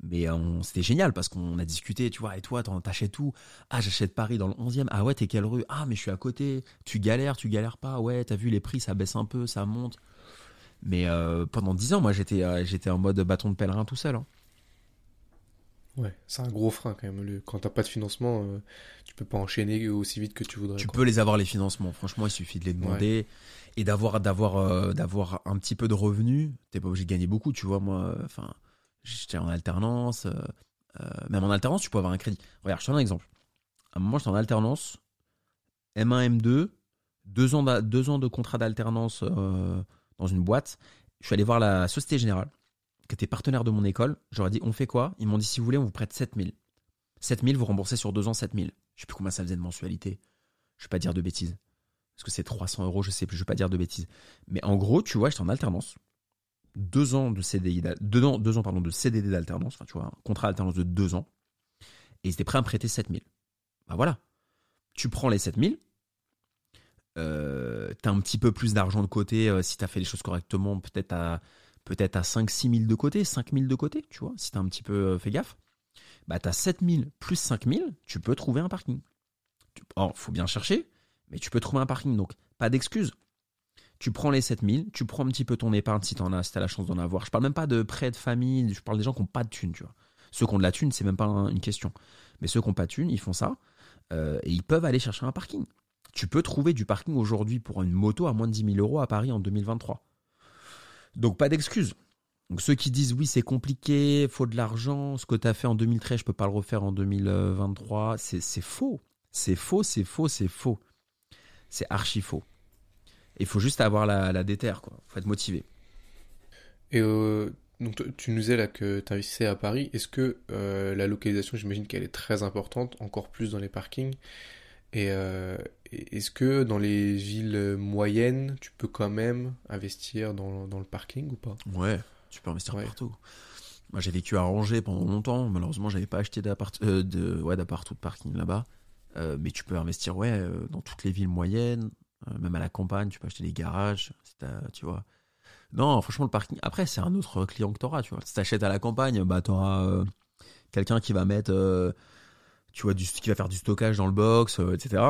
B: Mais c'était génial parce qu'on a discuté, tu vois, et toi, t'achètes où? Ah, j'achète Paris dans le 11e. Ah ouais, t'es quelle rue? Ah, mais je suis à côté. Tu galères, tu galères pas. Ouais, t'as vu les prix, ça baisse un peu, ça monte. Mais pendant 10 ans, moi, j'étais j'étais en mode bâton de pèlerin tout seul. hein.
A: Ouais, c'est un gros frein quand même. Le... Quand t'as pas de financement, euh, tu peux pas enchaîner aussi vite que tu voudrais.
B: Tu
A: quoi.
B: peux les avoir les financements. Franchement, il suffit de les demander et d'avoir d'avoir euh, d'avoir un petit peu de revenus. T'es pas obligé de gagner beaucoup, tu vois. Moi, euh, enfin, j'étais en alternance. euh, euh, même en alternance, tu peux avoir un crédit. Regarde, je te donne un exemple. À un moment, j'étais en alternance, M1, M2, deux ans, d'a- deux ans de contrat d'alternance euh, dans une boîte. Je suis allé voir la Société Générale, qui était partenaire de mon école. J'aurais dit, on fait quoi? Ils m'ont dit, si vous voulez, on vous prête 7000. 7000, vous remboursez sur deux ans 7000. Je sais plus combien ça faisait de mensualité. Je vais pas dire de bêtises. Parce que c'est 300 euros, je sais plus, je vais pas dire de bêtises. Mais en gros, tu vois, j'étais en alternance. deux ans de CDI, deux ans, pardon, de CDD d'alternance, enfin tu vois, un contrat d'alternance de deux ans, et ils étaient prêts à me prêter 7000. Bah voilà, tu prends les 7000, euh, tu as un petit peu plus d'argent de côté euh, si tu as fait les choses correctement, peut-être à, peut-être à 5-6 000 de côté, 5 000 de côté, tu vois, si tu as un petit peu euh, fait gaffe. Bah, tu as 7 000 plus 5 000, tu peux trouver un parking. Il faut bien chercher, mais tu peux trouver un parking. Donc, pas d'excuses. Tu prends les 7 000, tu prends un petit peu ton épargne si tu en as, si as la chance d'en avoir. Je parle même pas de prêts de famille, je parle des gens qui n'ont pas de thunes, tu vois. Ceux qui ont de la thune, c'est même pas une question. Mais ceux qui n'ont pas de thune, ils font ça et ils peuvent aller chercher un parking. Tu peux trouver du parking aujourd'hui pour une moto à moins de 10 000 euros à Paris en 2023. Donc pas d'excuses. Donc ceux qui disent oui c'est compliqué, faut de l'argent, ce que tu as fait en 2013 je peux pas le refaire en 2023, c'est faux. C'est faux, c'est faux, c'est faux. C'est archi faux. Il faut juste avoir la, la déterre, quoi. faut être motivé.
A: Et euh, donc tu nous disais là que tu investissais à Paris. Est-ce que euh, la localisation, j'imagine qu'elle est très importante, encore plus dans les parkings? Et euh, est-ce que dans les villes moyennes, tu peux quand même investir dans, dans le parking ou pas?
B: Ouais, tu peux investir partout. Moi, j'ai vécu à Angers pendant longtemps. Malheureusement, j'avais pas acheté d'appart euh, de, ouais, ou de parking là-bas. Euh, mais tu peux investir ouais, dans toutes les villes moyennes, même à la campagne. Tu peux acheter des garages, tu vois. Non, franchement, le parking. Après, c'est un autre client que tu auras. Tu vois. Si tu achètes à la campagne, bah, tu auras quelqu'un qui va mettre tu vois, du, qui va faire du stockage dans le box, euh, etc.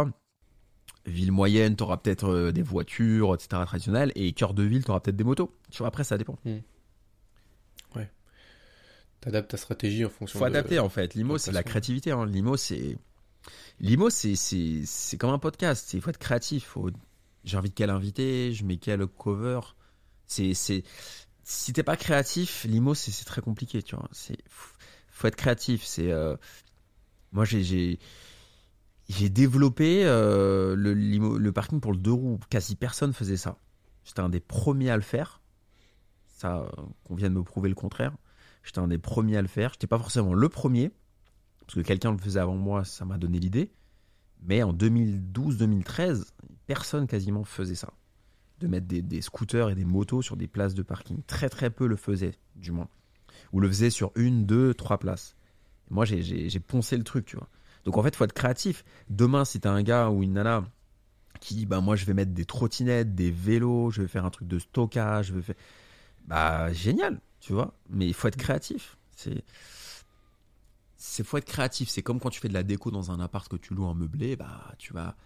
B: Ville moyenne, tu auras peut-être euh, des voitures, etc. traditionnelles, et cœur de ville, tu auras peut-être des motos. Tu vois, après, ça dépend.
A: Hmm. Ouais. Tu adaptes ta stratégie en fonction
B: Faut adapter, en fait. L'IMO, c'est la créativité. Hein. L'IMO, c'est. L'IMO, c'est, comme un podcast. Il faut être créatif. Faut... J'invite quel invité, je mets quel cover. C'est, c'est, si t'es pas créatif, l'IMO, c'est, c'est très compliqué, tu vois. C'est, faut être créatif. C'est, euh, moi, j'ai développé euh, le, parking pour le deux roues. Quasi personne faisait ça. J'étais un des premiers à le faire. Ça, euh, qu'on vient de me prouver le contraire. J'étais un des premiers à le faire. J'étais pas forcément le premier, parce que quelqu'un le faisait avant moi, ça m'a donné l'idée. Mais en 2012-2013, personne quasiment faisait ça. De mettre des, des, scooters et des motos sur des places de parking. Très très peu le faisaient, du moins. Ou le faisaient sur une, deux, trois places. Moi, j'ai poncé le truc, tu vois. Donc en fait, faut être créatif. Demain, si t'as un gars ou une nana qui dit, bah moi, je vais mettre des trottinettes, des vélos, je vais faire un truc de stockage, je vais faire... Bah, génial, tu vois. Mais il faut être créatif. C'est... Faut être créatif. C'est comme quand tu fais de la déco dans un appart que tu loues en meublé, bah tu vas...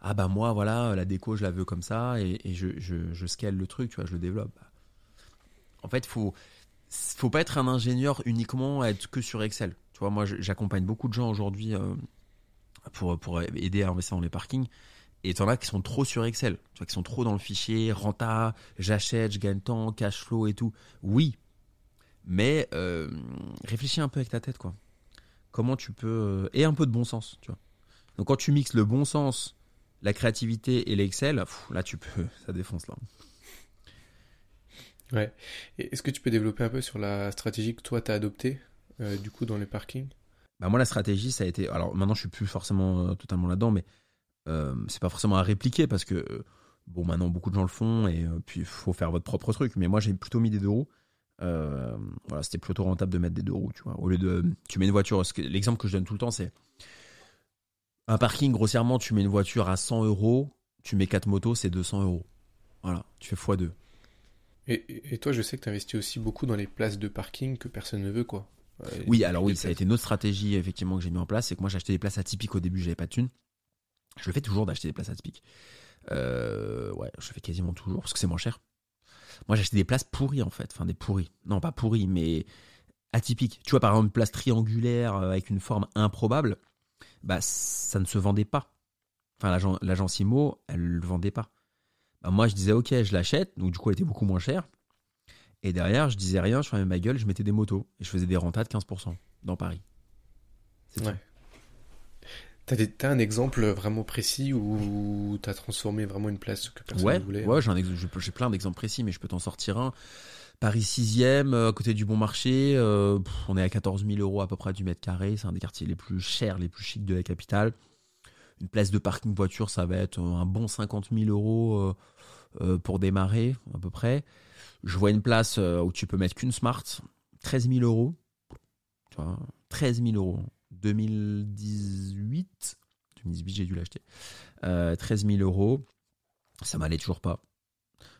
B: Ah bah moi, voilà, la déco, je la veux comme ça, et, je scale le truc, tu vois, je le développe. En fait, faut faut pas être un ingénieur uniquement à être que sur Excel. Tu vois, moi, j'accompagne beaucoup de gens aujourd'hui euh, pour, pour aider à investir dans les parkings. Et t'en as qui sont trop sur Excel, tu vois, qui sont trop dans le fichier, renta, j'achète, je gagne temps, cash flow et tout. Oui, mais euh, réfléchis un peu avec ta tête, quoi. Comment tu peux... Et un peu de bon sens, tu vois. Donc quand tu mixes le bon sens, la créativité et l'Excel, là tu peux, *laughs* ça défonce là.
A: Ouais. Est-ce que tu peux développer un peu sur la stratégie que toi tu as adoptée? Euh, du coup dans les parkings?
B: Bah moi la stratégie ça a été alors maintenant je suis plus forcément euh, totalement là-dedans mais euh, c'est pas forcément à répliquer parce que bon maintenant beaucoup de gens le font et puis il faut faire votre propre truc. Mais moi j'ai plutôt mis des deux roues. Voilà c'était plutôt rentable de mettre des deux roues tu vois. Au lieu de tu mets une voiture l'exemple que je donne tout le temps c'est un parking grossièrement tu mets une voiture à 100 euros tu mets quatre motos c'est 200 euros. Voilà tu fais x2
A: et, et toi je sais que tu investis aussi beaucoup dans les places de parking que personne ne veut quoi
B: oui, alors oui, ça a été une autre stratégie effectivement que j'ai mis en place, c'est que moi j'achetais des places atypiques au début, j'avais pas de thunes. Je le fais toujours d'acheter des places atypiques. Euh, ouais, je le fais quasiment toujours parce que c'est moins cher. Moi acheté des places pourries en fait, enfin des pourries. Non, pas pourries, mais atypiques. Tu vois par exemple une place triangulaire euh, avec une forme improbable, bah ça ne se vendait pas. Enfin l'agence IMO, elle le vendait pas. Bah, moi je disais ok, je l'achète, donc du coup elle était beaucoup moins chère. Et derrière, je disais rien, je fermais ma gueule, je mettais des motos. Et je faisais des rentas de 15% dans Paris.
A: C'est ouais. T'as, un exemple vraiment précis où t'as transformé vraiment une place que personne
B: ne
A: voulait
B: Ouais, j'ai, j'ai plein d'exemples précis, mais je peux t'en sortir un. Paris 6e, euh, à côté du Bon Marché, euh, on est à 14 000 euros à peu près du mètre carré. C'est un des quartiers les plus chers, les plus chics de la capitale. Une place de parking voiture, ça va être un bon 50 000 euros euh, pour démarrer à peu près. Je vois une place où tu peux mettre qu'une Smart, 13 000 euros. Tu vois, 13 000 euros. 2018, 2018 j'ai dû l'acheter. 13 000 euros. Ça m'allait toujours pas.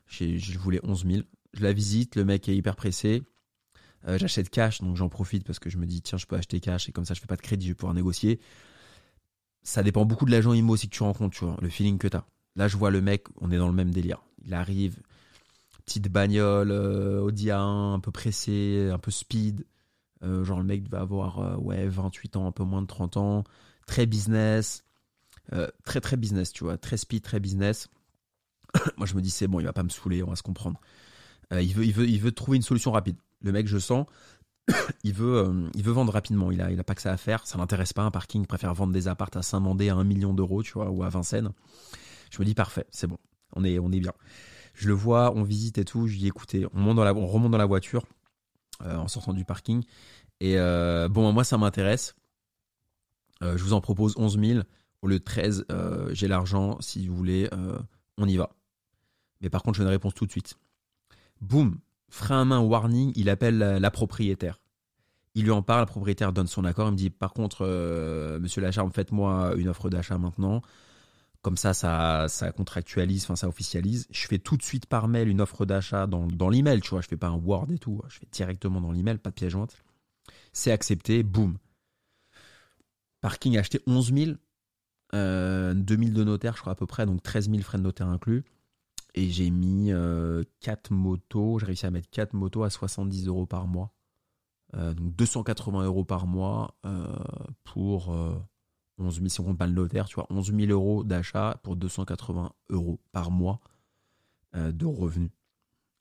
B: Je voulais 11 000. Je la visite, le mec est hyper pressé. Euh, j'achète cash, donc j'en profite parce que je me dis, tiens, je peux acheter cash et comme ça, je fais pas de crédit, je vais pouvoir négocier. Ça dépend beaucoup de l'agent IMO aussi que tu rencontres, tu vois, le feeling que tu as. Là, je vois le mec, on est dans le même délire. Il arrive, petite bagnole, euh, Audi A1, un peu pressé, un peu speed. Euh, genre, le mec va avoir ouais, 28 ans, un peu moins de 30 ans. Très business. très, très business, tu vois. Très speed, très business. *coughs* Moi, je me dis, c'est bon, il va pas me saouler, on va se comprendre. il, veut, il, veut, il veut trouver une solution rapide. Le mec, je sens, *coughs* il veut, euh, il veut vendre rapidement. Il a, il a pas que ça à faire. Ça l'intéresse pas un parking. Il préfère vendre des appartes à Saint-Mandé à 1 million d'euros, tu vois, ou à Vincennes. Je me dis parfait, c'est bon. On est, on est bien. Je le vois, on visite et tout. Je dis écoutez, on, remonte dans la voiture euh, en sortant du parking. Et euh, bon, moi, ça m'intéresse. je vous en propose 11 000 au lieu de 13. J'ai l'argent. Si vous voulez, on y va. Mais par contre, je veux une réponse tout de suite. Boum, frein à main, warning, il appelle la, propriétaire. Il lui en parle, la propriétaire donne son accord. Il me dit par contre, euh, monsieur Lacharme, faites-moi une offre d'achat maintenant. Comme ça, ça, ça contractualise, enfin ça officialise. Je fais tout de suite par mail une offre d'achat dans, l'email, tu vois. Je fais pas un Word et tout. Je fais directement dans l'email, pas de pièce jointe. C'est accepté, boum. Parking acheté 11 000, euh, 2 000 de notaire, je crois à peu près, donc 13 000 frais de notaire inclus. Et j'ai mis 4 euh, motos, j'ai réussi à mettre 4 motos à 70 euros par mois. Euh, donc 280 euros par mois euh, pour 11 000, si on compte pas le notaire, tu vois, 11 000 euros d'achat pour 280 euros par mois de revenus.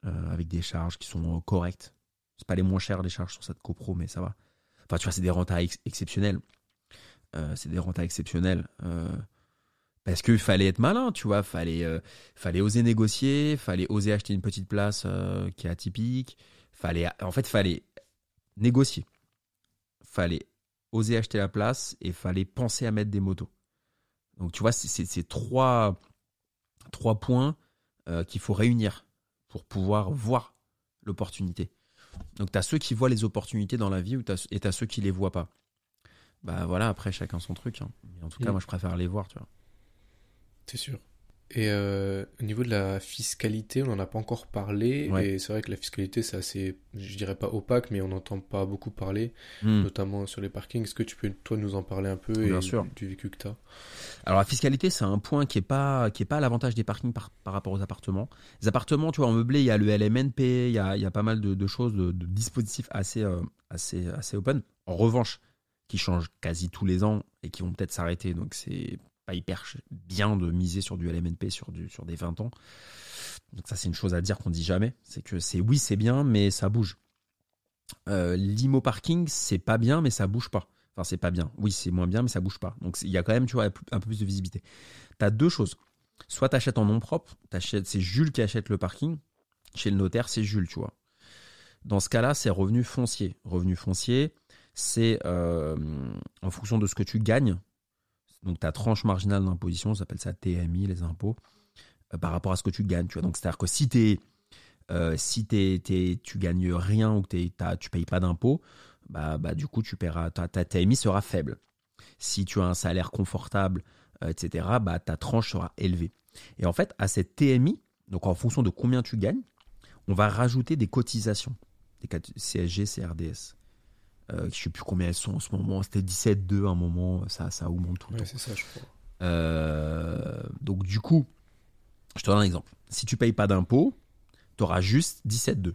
B: avec des charges qui sont correctes. C'est pas les moins chères les charges sur cette copro, mais ça va. Enfin, tu vois, c'est des rentas exceptionnels. c'est des rentas exceptionnels parce qu'il fallait être malin, tu vois, fallait euh, fallait oser négocier, fallait oser acheter une petite place euh, qui est atypique, fallait en fait fallait négocier, fallait oser acheter la place et fallait penser à mettre des motos. Donc tu vois, c'est trois trois points euh, qu'il faut réunir pour pouvoir voir l'opportunité. Donc tu as ceux qui voient les opportunités dans la vie et tu as ceux qui les voient pas. Bah voilà, après chacun son truc. Hein. en tout cas, moi je préfère les voir, tu vois.
A: C'est sûr. Et euh, au niveau de la fiscalité, on n'en a pas encore parlé. Et c'est vrai que la fiscalité, c'est assez, je dirais pas opaque, mais on n'entend pas beaucoup parler, hmm. notamment sur les parkings. Est-ce que tu peux, toi, nous en parler un peu
B: Bien sûr.
A: du vécu que tu as
B: Alors, la fiscalité, c'est un point qui n'est pas, qui est pas à l'avantage des parkings par, par, rapport aux appartements. Les appartements, tu vois, en meublé, il y a le LMNP, il y a, il y a pas mal de, choses, de, dispositifs assez, euh, assez, assez open. En revanche, qui changent quasi tous les ans et qui vont peut-être s'arrêter. Donc, c'est pas hyper bien de miser sur du LMNP sur, des 20 ans. Donc ça c'est une chose à dire qu'on dit jamais, c'est que c'est oui c'est bien mais ça bouge. Euh, L'IMO parking c'est pas bien mais ça bouge pas. Enfin c'est pas bien, oui c'est moins bien mais ça bouge pas. Donc il y a quand même tu vois un peu plus de visibilité. Tu as deux choses. Soit tu achètes en nom propre, c'est Jules qui achète le parking, chez le notaire c'est Jules tu vois. Dans ce cas-là c'est revenu foncier. Revenu foncier c'est euh, en fonction de ce que tu gagnes donc ta tranche marginale d'imposition, on s'appelle ça TMI, les impôts, euh, par rapport à ce que tu gagnes. Tu vois. Donc c'est-à-dire que si, t'es, euh, si t'es, tu gagnes rien ou que tu tu payes pas d'impôts, bah, bah, du coup tu paieras, ta, ta TMI sera faible. Si tu as un salaire confortable, euh, etc., bah, ta tranche sera élevée. Et en fait, à cette TMI, donc en fonction de combien tu gagnes, on va rajouter des cotisations, des CSG, CRDS. Euh, je ne sais plus combien elles sont en ce moment. C'était 17,2 à un moment, ça, ça augmente tout le
A: ouais, c'est ça, je crois.
B: Euh, donc, du coup, je te donne un exemple. Si tu payes pas d'impôt, tu auras juste 17,2.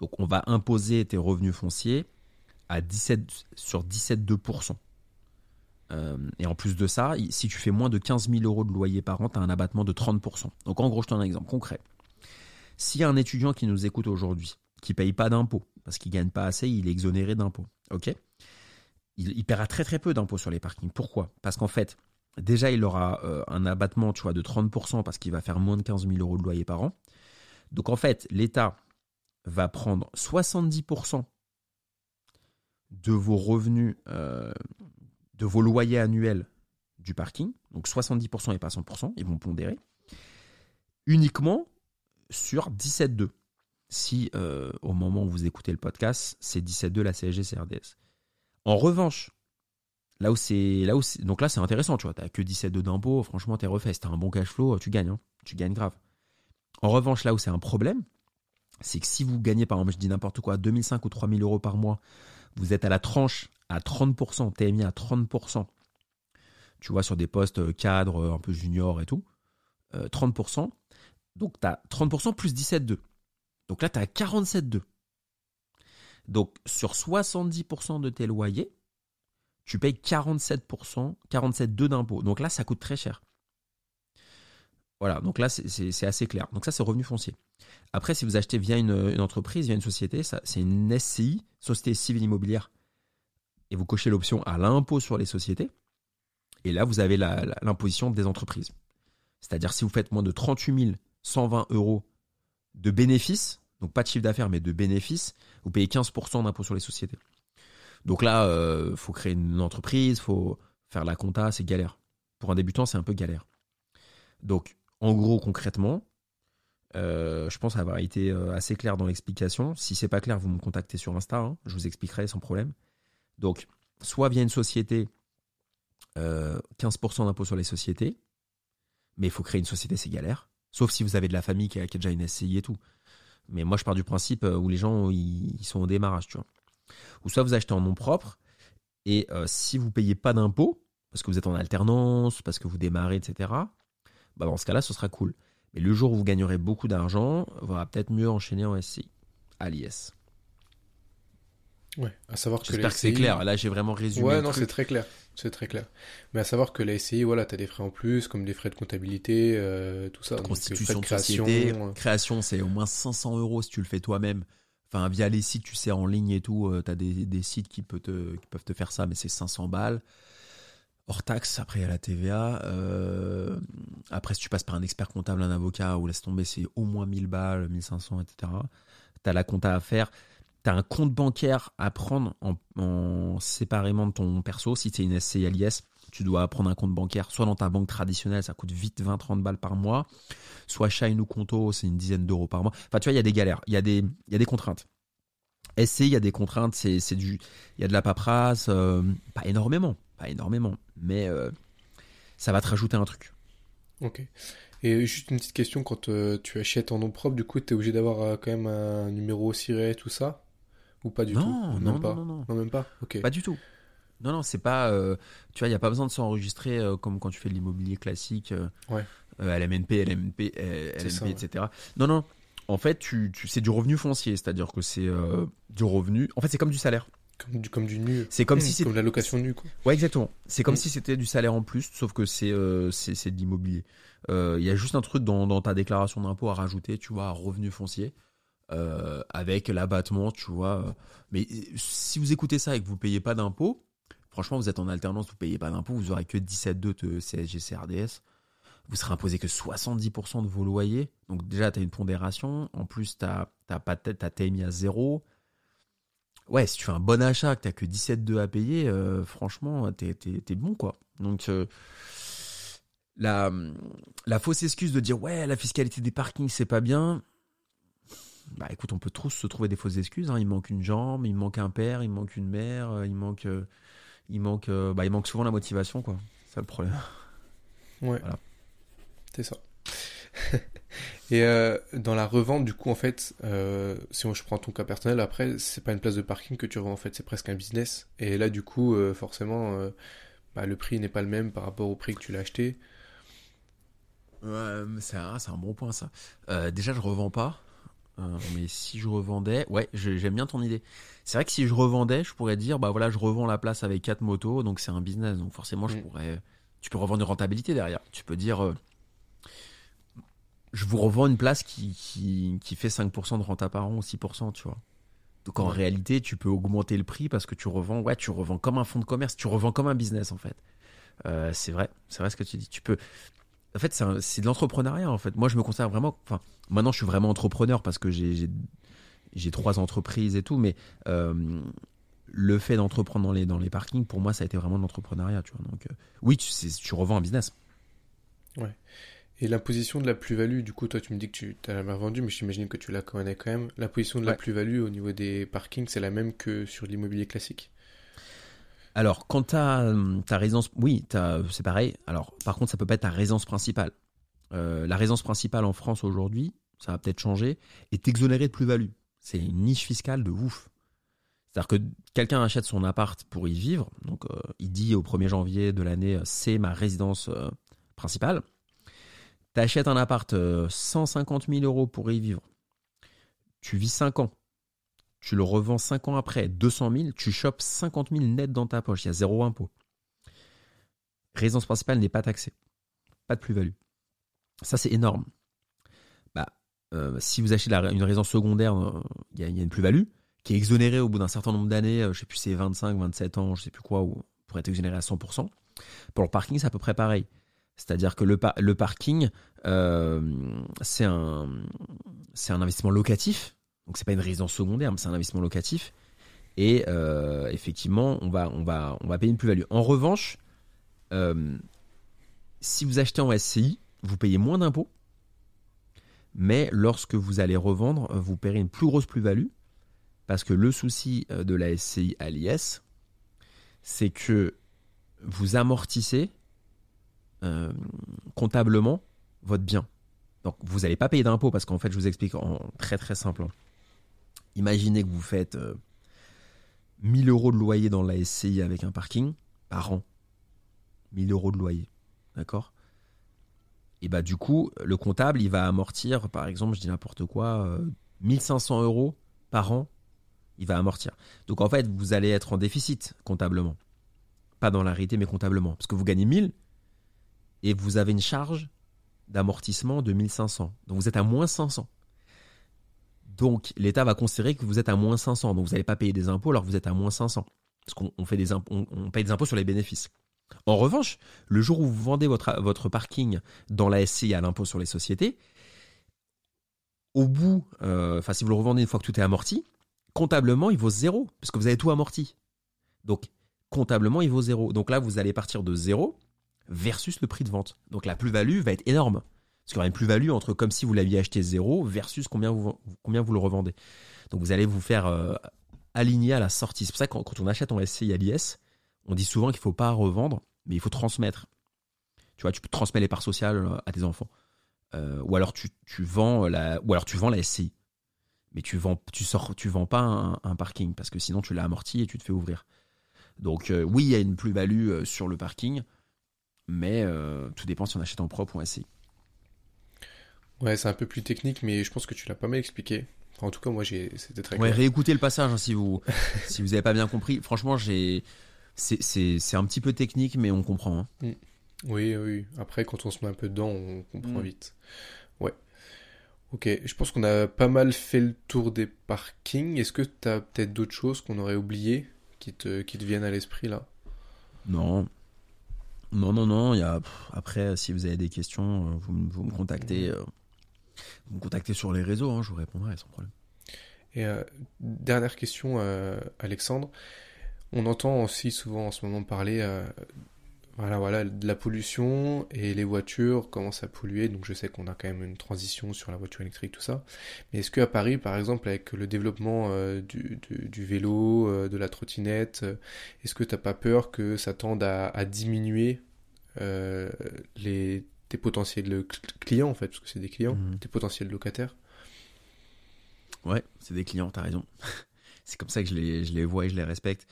B: Donc, on va imposer tes revenus fonciers à 17, sur 17,2%. Euh, et en plus de ça, si tu fais moins de 15 000 euros de loyer par an, tu as un abattement de 30%. Donc en gros, je te donne un exemple concret. S'il y a un étudiant qui nous écoute aujourd'hui, qui paye pas d'impôt, parce qu'il gagne pas assez, il est exonéré d'impôts. Ok? Il, paiera très très peu d'impôts sur les parkings. Pourquoi? Parce qu'en fait, déjà il aura euh, un abattement, tu de 30% parce qu'il va faire moins de 15 000 euros de loyer par an. Donc en fait, l'État va prendre 70% de vos revenus, euh, de vos loyers annuels du parking, donc 70% et pas 100%, ils vont pondérer, uniquement sur 17,2. Si euh, au moment où vous écoutez le podcast, c'est 17,2 la CSG CRDS. En revanche, là où c'est là où donc là c'est intéressant, tu vois, t'as que 17,2 d'impôts, franchement t'es refait, si t'as un bon cash flow, tu gagnes, hein. tu gagnes grave. En revanche, là où c'est un problème, c'est que si vous gagnez par exemple, je dis n'importe quoi, 2005 ou 3000 euros par mois, vous êtes à la tranche à 30%, TMI à 30%, tu vois, sur des postes cadres un peu junior et tout, 30%, euh, donc tu as 30% plus 17,2. Donc là, tu as 47,2. Donc sur 70% de tes loyers, tu payes 47%, 47,2 d'impôts. Donc là, ça coûte très cher. Voilà, donc là, c'est assez clair. Donc ça, c'est revenu foncier. Après, si vous achetez via une, entreprise, via une société, c'est une SCI, Société Civile Immobilière, et vous cochez l'option à l'impôt sur les sociétés, et là, vous avez l'imposition des entreprises. C'est-à-dire si vous faites moins de 38 120 euros de bénéfices, donc pas de chiffre d'affaires, mais de bénéfices, vous payez 15% d'impôt sur les sociétés. Donc là, il euh, faut créer une entreprise, faut faire la compta, c'est galère. Pour un débutant, c'est un peu galère. Donc, en gros, concrètement, euh, je pense avoir été euh, assez clair dans l'explication. Si c'est pas clair, vous me contactez sur Insta, hein. je vous expliquerai sans problème. Donc, soit via une société, 15% d'impôt sur les sociétés, mais il faut créer une société, c'est galère. Sauf si vous avez de la famille qui a, déjà une SCI et tout. Mais moi, je pars du principe euh, où les gens ils, sont au démarrage, tu vois. Ou soit vous achetez en nom propre, et euh, si vous payez pas d'impôts, parce que vous êtes en alternance, parce que vous démarrez, etc., bah dans ce cas-là, ce sera cool. Mais le jour où vous gagnerez beaucoup d'argent, il va peut-être mieux enchaîner en SCI, à l'IS.
A: Ouais, à savoir
B: que J'espère que c'est clair. Là, j'ai vraiment résumé.
A: Ouais, non, c'est très clair. C'est très clair. Mais à savoir que la SCI, voilà, tu as des frais en plus, comme des frais de comptabilité, euh, tout ça.
B: Constitution de, création. Société, euh. création, c'est au moins 500 euros si tu le fais toi-même. Enfin, via les sites, tu sais, en ligne et tout, euh, tu as des, des, sites qui, peut te, qui peuvent te faire ça, mais c'est 500 balles. Hors taxe, après il y a la TVA. après, si tu passes par un expert comptable, un avocat, ou laisse tomber, c'est au moins 1000 balles, 1500, etc. Tu as la compta à faire tu as un compte bancaire à prendre en, séparément de ton perso. Si tu es une SCI tu dois prendre un compte bancaire, soit dans ta banque traditionnelle, ça coûte vite 20-30 balles par mois, soit Shine ou Conto, c'est une dizaine d'euros par mois. Enfin, tu vois, il y a des galères, il y, a des, y a des contraintes. SCI, il y a des contraintes, c'est du, il y a de la paperasse, euh, pas énormément, pas énormément, mais euh, ça va te rajouter un truc.
A: Ok. Et juste une petite question, quand euh, tu achètes en nom propre, du coup, tu es obligé d'avoir quand même un numéro ciré, tout ça? Ou pas du
B: tout
A: non,
B: non,
A: pas.
B: non, non,
A: non, même pas. Ok.
B: Pas du tout. Non, non, c'est pas. Euh, tu vois, il n'y a pas besoin de s'enregistrer euh, comme quand tu fais de l'immobilier classique. Euh,
A: ouais.
B: LMNP, LMP, LMP, etc. Non, non. En fait, tu, tu c'est du revenu foncier, c'est-à-dire que c'est du revenu. En fait, c'est comme du salaire.
A: Comme du, comme du nu.
B: C'est comme si
A: c'était. Comme la location nue, quoi.
B: Ouais, exactement. C'est comme mm. si c'était du salaire en plus, sauf que c'est c'est de l'immobilier. Il y a juste un truc dans, dans ta déclaration d'impôt à rajouter, tu vois, revenu foncier. Euh, avec l'abattement, tu vois. Mais si vous écoutez ça et que vous payez pas d'impôts, franchement, vous êtes en alternance, vous payez pas d'impôts, vous aurez que 17,2 de CSG CRDS. Vous serez imposé que 70% de vos loyers. Donc déjà, tu as une pondération. En plus, tu n'as pas de as TMI à zéro. Ouais, si tu fais un bon achat, que tu n'as que 17,2 à payer, euh, franchement, tu es, bon, quoi. Donc, euh, la, la fausse excuse de dire, ouais, la fiscalité des parkings, c'est pas bien bah écoute, on peut tous se trouver des fausses excuses. Hein. Il manque une jambe, il manque un père, il manque une mère, euh, il manque, euh, il manque, euh, bah il manque souvent la motivation, quoi. C'est le problème.
A: Ouais. Voilà. C'est ça. *laughs* Et dans la revente, du coup, en fait, si je prends ton cas personnel, après, c'est pas une place de parking que tu revends, en fait, c'est presque un business. Et là, du coup, forcément, bah, le prix n'est pas le même par rapport au prix que tu l'as acheté.
B: Ouais, c'est un, un, bon point, ça. déjà, je revends pas. Euh, mais si je revendais, ouais, j'aime bien ton idée. C'est vrai que si je revendais, je pourrais dire, bah voilà, je revends la place avec quatre motos, donc c'est un business, donc forcément, je mm. pourrais. Tu peux revendre une rentabilité derrière. Tu peux dire, euh, je vous revends une place qui, qui, qui fait 5% de renta par an ou 6%, tu vois. Donc en réalité, tu peux augmenter le prix parce que tu revends, ouais, tu revends comme un fonds de commerce, tu revends comme un business en fait. Euh, c'est vrai, c'est vrai ce que tu dis. Tu peux, en fait, c'est de l'entrepreneuriat, en fait. Moi, je me considère vraiment. Enfin, maintenant, je suis vraiment entrepreneur parce que j'ai trois entreprises et tout, mais euh, le fait d'entreprendre dans les, dans les parkings, pour moi, ça a été vraiment de l'entrepreneuriat, tu vois. Donc, euh, oui, tu, tu revends un business.
A: Ouais. Et l'imposition de la plus-value, du coup, toi, tu me dis que tu t'as jamais revendu, mais j'imagine que tu la connais quand même. L'imposition de la plus-value au niveau des parkings, c'est la même que sur l'immobilier classique?
B: Alors, quand tu as ta résidence, oui, c'est pareil. Alors, par contre, ça peut pas être ta résidence principale. Euh, la résidence principale en France aujourd'hui, ça va peut-être changer, est exonérée de plus-value. C'est une niche fiscale de ouf. C'est-à-dire que quelqu'un achète son appart pour y vivre, donc euh, il dit au 1er janvier de l'année, c'est ma résidence principale. Tu achètes un appart 150 euh, 000 euros pour y vivre. Tu vis 5 ans. Tu le revends 5 ans après, 200 000. Tu chopes 50 000 net dans ta poche. Il y a zéro impôt. Résidence principale n'est pas taxée. Pas de plus-value. Ça, c'est énorme. Bah, euh, si vous achetez une résidence secondaire, euh, il y, a une plus-value qui est exonérée au bout d'un certain nombre d'années. je sais plus, c'est 25, 27 ans, je sais plus quoi, ou pour être exonéré à 100%. Pour le parking, c'est à peu près pareil. C'est-à-dire que le, le parking, euh, c'est un, un investissement locatif. Donc c'est pas une résidence secondaire, mais c'est un investissement locatif. Et euh, effectivement, on va, on, va, on va payer une plus-value. En revanche, euh, si vous achetez en SCI, vous payez moins d'impôts. Mais lorsque vous allez revendre, vous paierez une plus grosse plus-value. Parce que le souci de la SCI à l'IS, c'est que vous amortissez euh, comptablement votre bien. Donc vous n'allez pas payer d'impôt parce qu'en fait, je vous explique en très très simple. Imaginez que vous faites 1000 euh, euros de loyer dans la SCI avec un parking par an. 1000 euros de loyer. D'accord? Et bah du coup, le comptable, il va amortir, par exemple, je dis n'importe quoi, 1500 euh, euros par an. Il va amortir. Donc en fait, vous allez être en déficit comptablement. Pas dans la mais comptablement. Parce que vous gagnez 1000, et vous avez une charge d'amortissement de 1500. Donc vous êtes à moins 500. Donc l'État va considérer que vous êtes à moins 500. Donc vous n'allez pas payer des impôts alors que vous êtes à moins 500. Parce qu'on fait des on, paye des impôts sur les bénéfices. En revanche, le jour où vous vendez votre, votre parking dans la SCI à l'impôt sur les sociétés, au bout, euh, enfin si vous le revendez une fois que tout est amorti, comptablement il vaut zéro, parce que vous avez tout amorti. Donc comptablement il vaut zéro. Donc là vous allez partir de zéro versus le prix de vente. Donc la plus-value va être énorme. Parce qu'il y aura une plus-value entre comme si vous l'aviez acheté zéro versus combien vous, combien vous le revendez. Donc vous allez vous faire euh, aligner à la sortie. C'est pour ça que quand, on achète en SCI à l'IS, on dit souvent qu'il ne faut pas revendre, mais il faut transmettre. Tu vois, tu peux transmettre les parts sociales euh, à tes enfants. Euh, ou alors tu, vends la, ou alors tu vends la SCI. Mais tu vends, tu tu vends pas un, parking parce que sinon tu l'as amorti et tu te fais ouvrir. Donc oui, il y a une plus-value sur le parking, mais tout dépend si on achète en propre ou en SCI.
A: Ouais, c'est un peu plus technique, mais je pense que tu l'as pas mal expliqué. en tout cas, moi, j'ai, c'était très
B: ouais, réécoutez le passage hein, si vous *laughs* si vous avez pas bien compris. Franchement, j'ai c'est, c'est, un petit peu technique, mais on comprend. Hein. Mm.
A: Oui, oui. Après, quand on se met un peu dedans, on comprend mm. vite. Ouais. Ok, je pense qu'on a pas mal fait le tour des parkings. Est-ce que tu as peut-être d'autres choses qu'on aurait oubliées qui te, qui te viennent à l'esprit là?
B: Non, non, non, non. Y a, après, si vous avez des questions, euh, vous, vous me contactez. Euh, vous me contactez sur les réseaux, hein, je vous répondrai sans problème.
A: Et euh, dernière question, Alexandre. On entend aussi souvent en ce moment parler voilà, voilà, de la pollution et les voitures commencent à polluer. Donc je sais qu'on a quand même une transition sur la voiture électrique, tout ça. Mais est-ce qu'à Paris, par exemple, avec le développement du, vélo, de la trottinette, est-ce que tu n'as pas peur que ça tende à, diminuer euh, les, tes potentiels clients, en fait, parce que c'est des clients, mhm. tes potentiels locataires.
B: Ouais, c'est des clients, t'as raison. *laughs* c'est comme ça que je les, je les vois et je les respecte.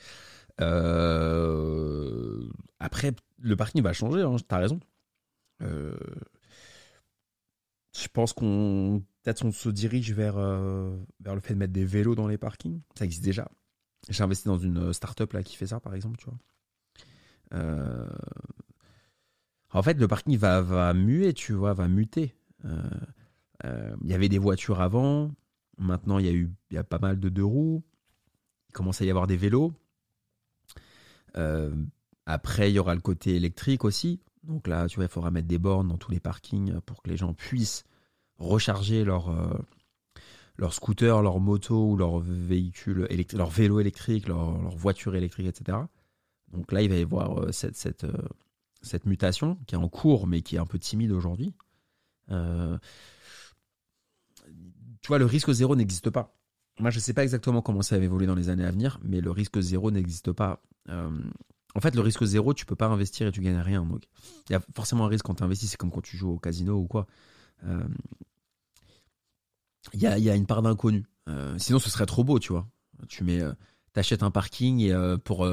B: Euh, après, le parking va changer, hein, t'as raison. Euh, je pense qu'on peut-être on se dirige vers, vers le fait de mettre des vélos dans les parkings. Ça existe déjà. J'ai investi dans une start-up là qui fait ça, par exemple, tu vois. En fait, le parking va, va muer, tu vois, va muter. Euh, euh, il y avait des voitures avant, maintenant il y a eu y a pas mal de deux roues, il commence à y avoir des vélos. Euh, après, il y aura le côté électrique aussi. Donc là, tu vois, il faudra mettre des bornes dans tous les parkings pour que les gens puissent recharger leur, leur scooter, leur moto ou leur véhicule électrique, leur vélo électrique, leur, leur, voiture électrique, etc. Donc là, il va y avoir cette, cette, cette mutation qui est en cours mais qui est un peu timide aujourd'hui. Euh, tu vois, le risque zéro n'existe pas. Moi, je ne sais pas exactement comment ça va évoluer dans les années à venir, mais le risque zéro n'existe pas. Euh, en fait, le risque zéro, tu peux pas investir et tu gagnes rien. Donc, il y a forcément un risque quand tu investis. C'est comme quand tu joues au casino ou quoi. Euh, il y, a, y, a, une part d'inconnu. Sinon, ce serait trop beau, tu vois. Tu mets, t'achètes un parking et pour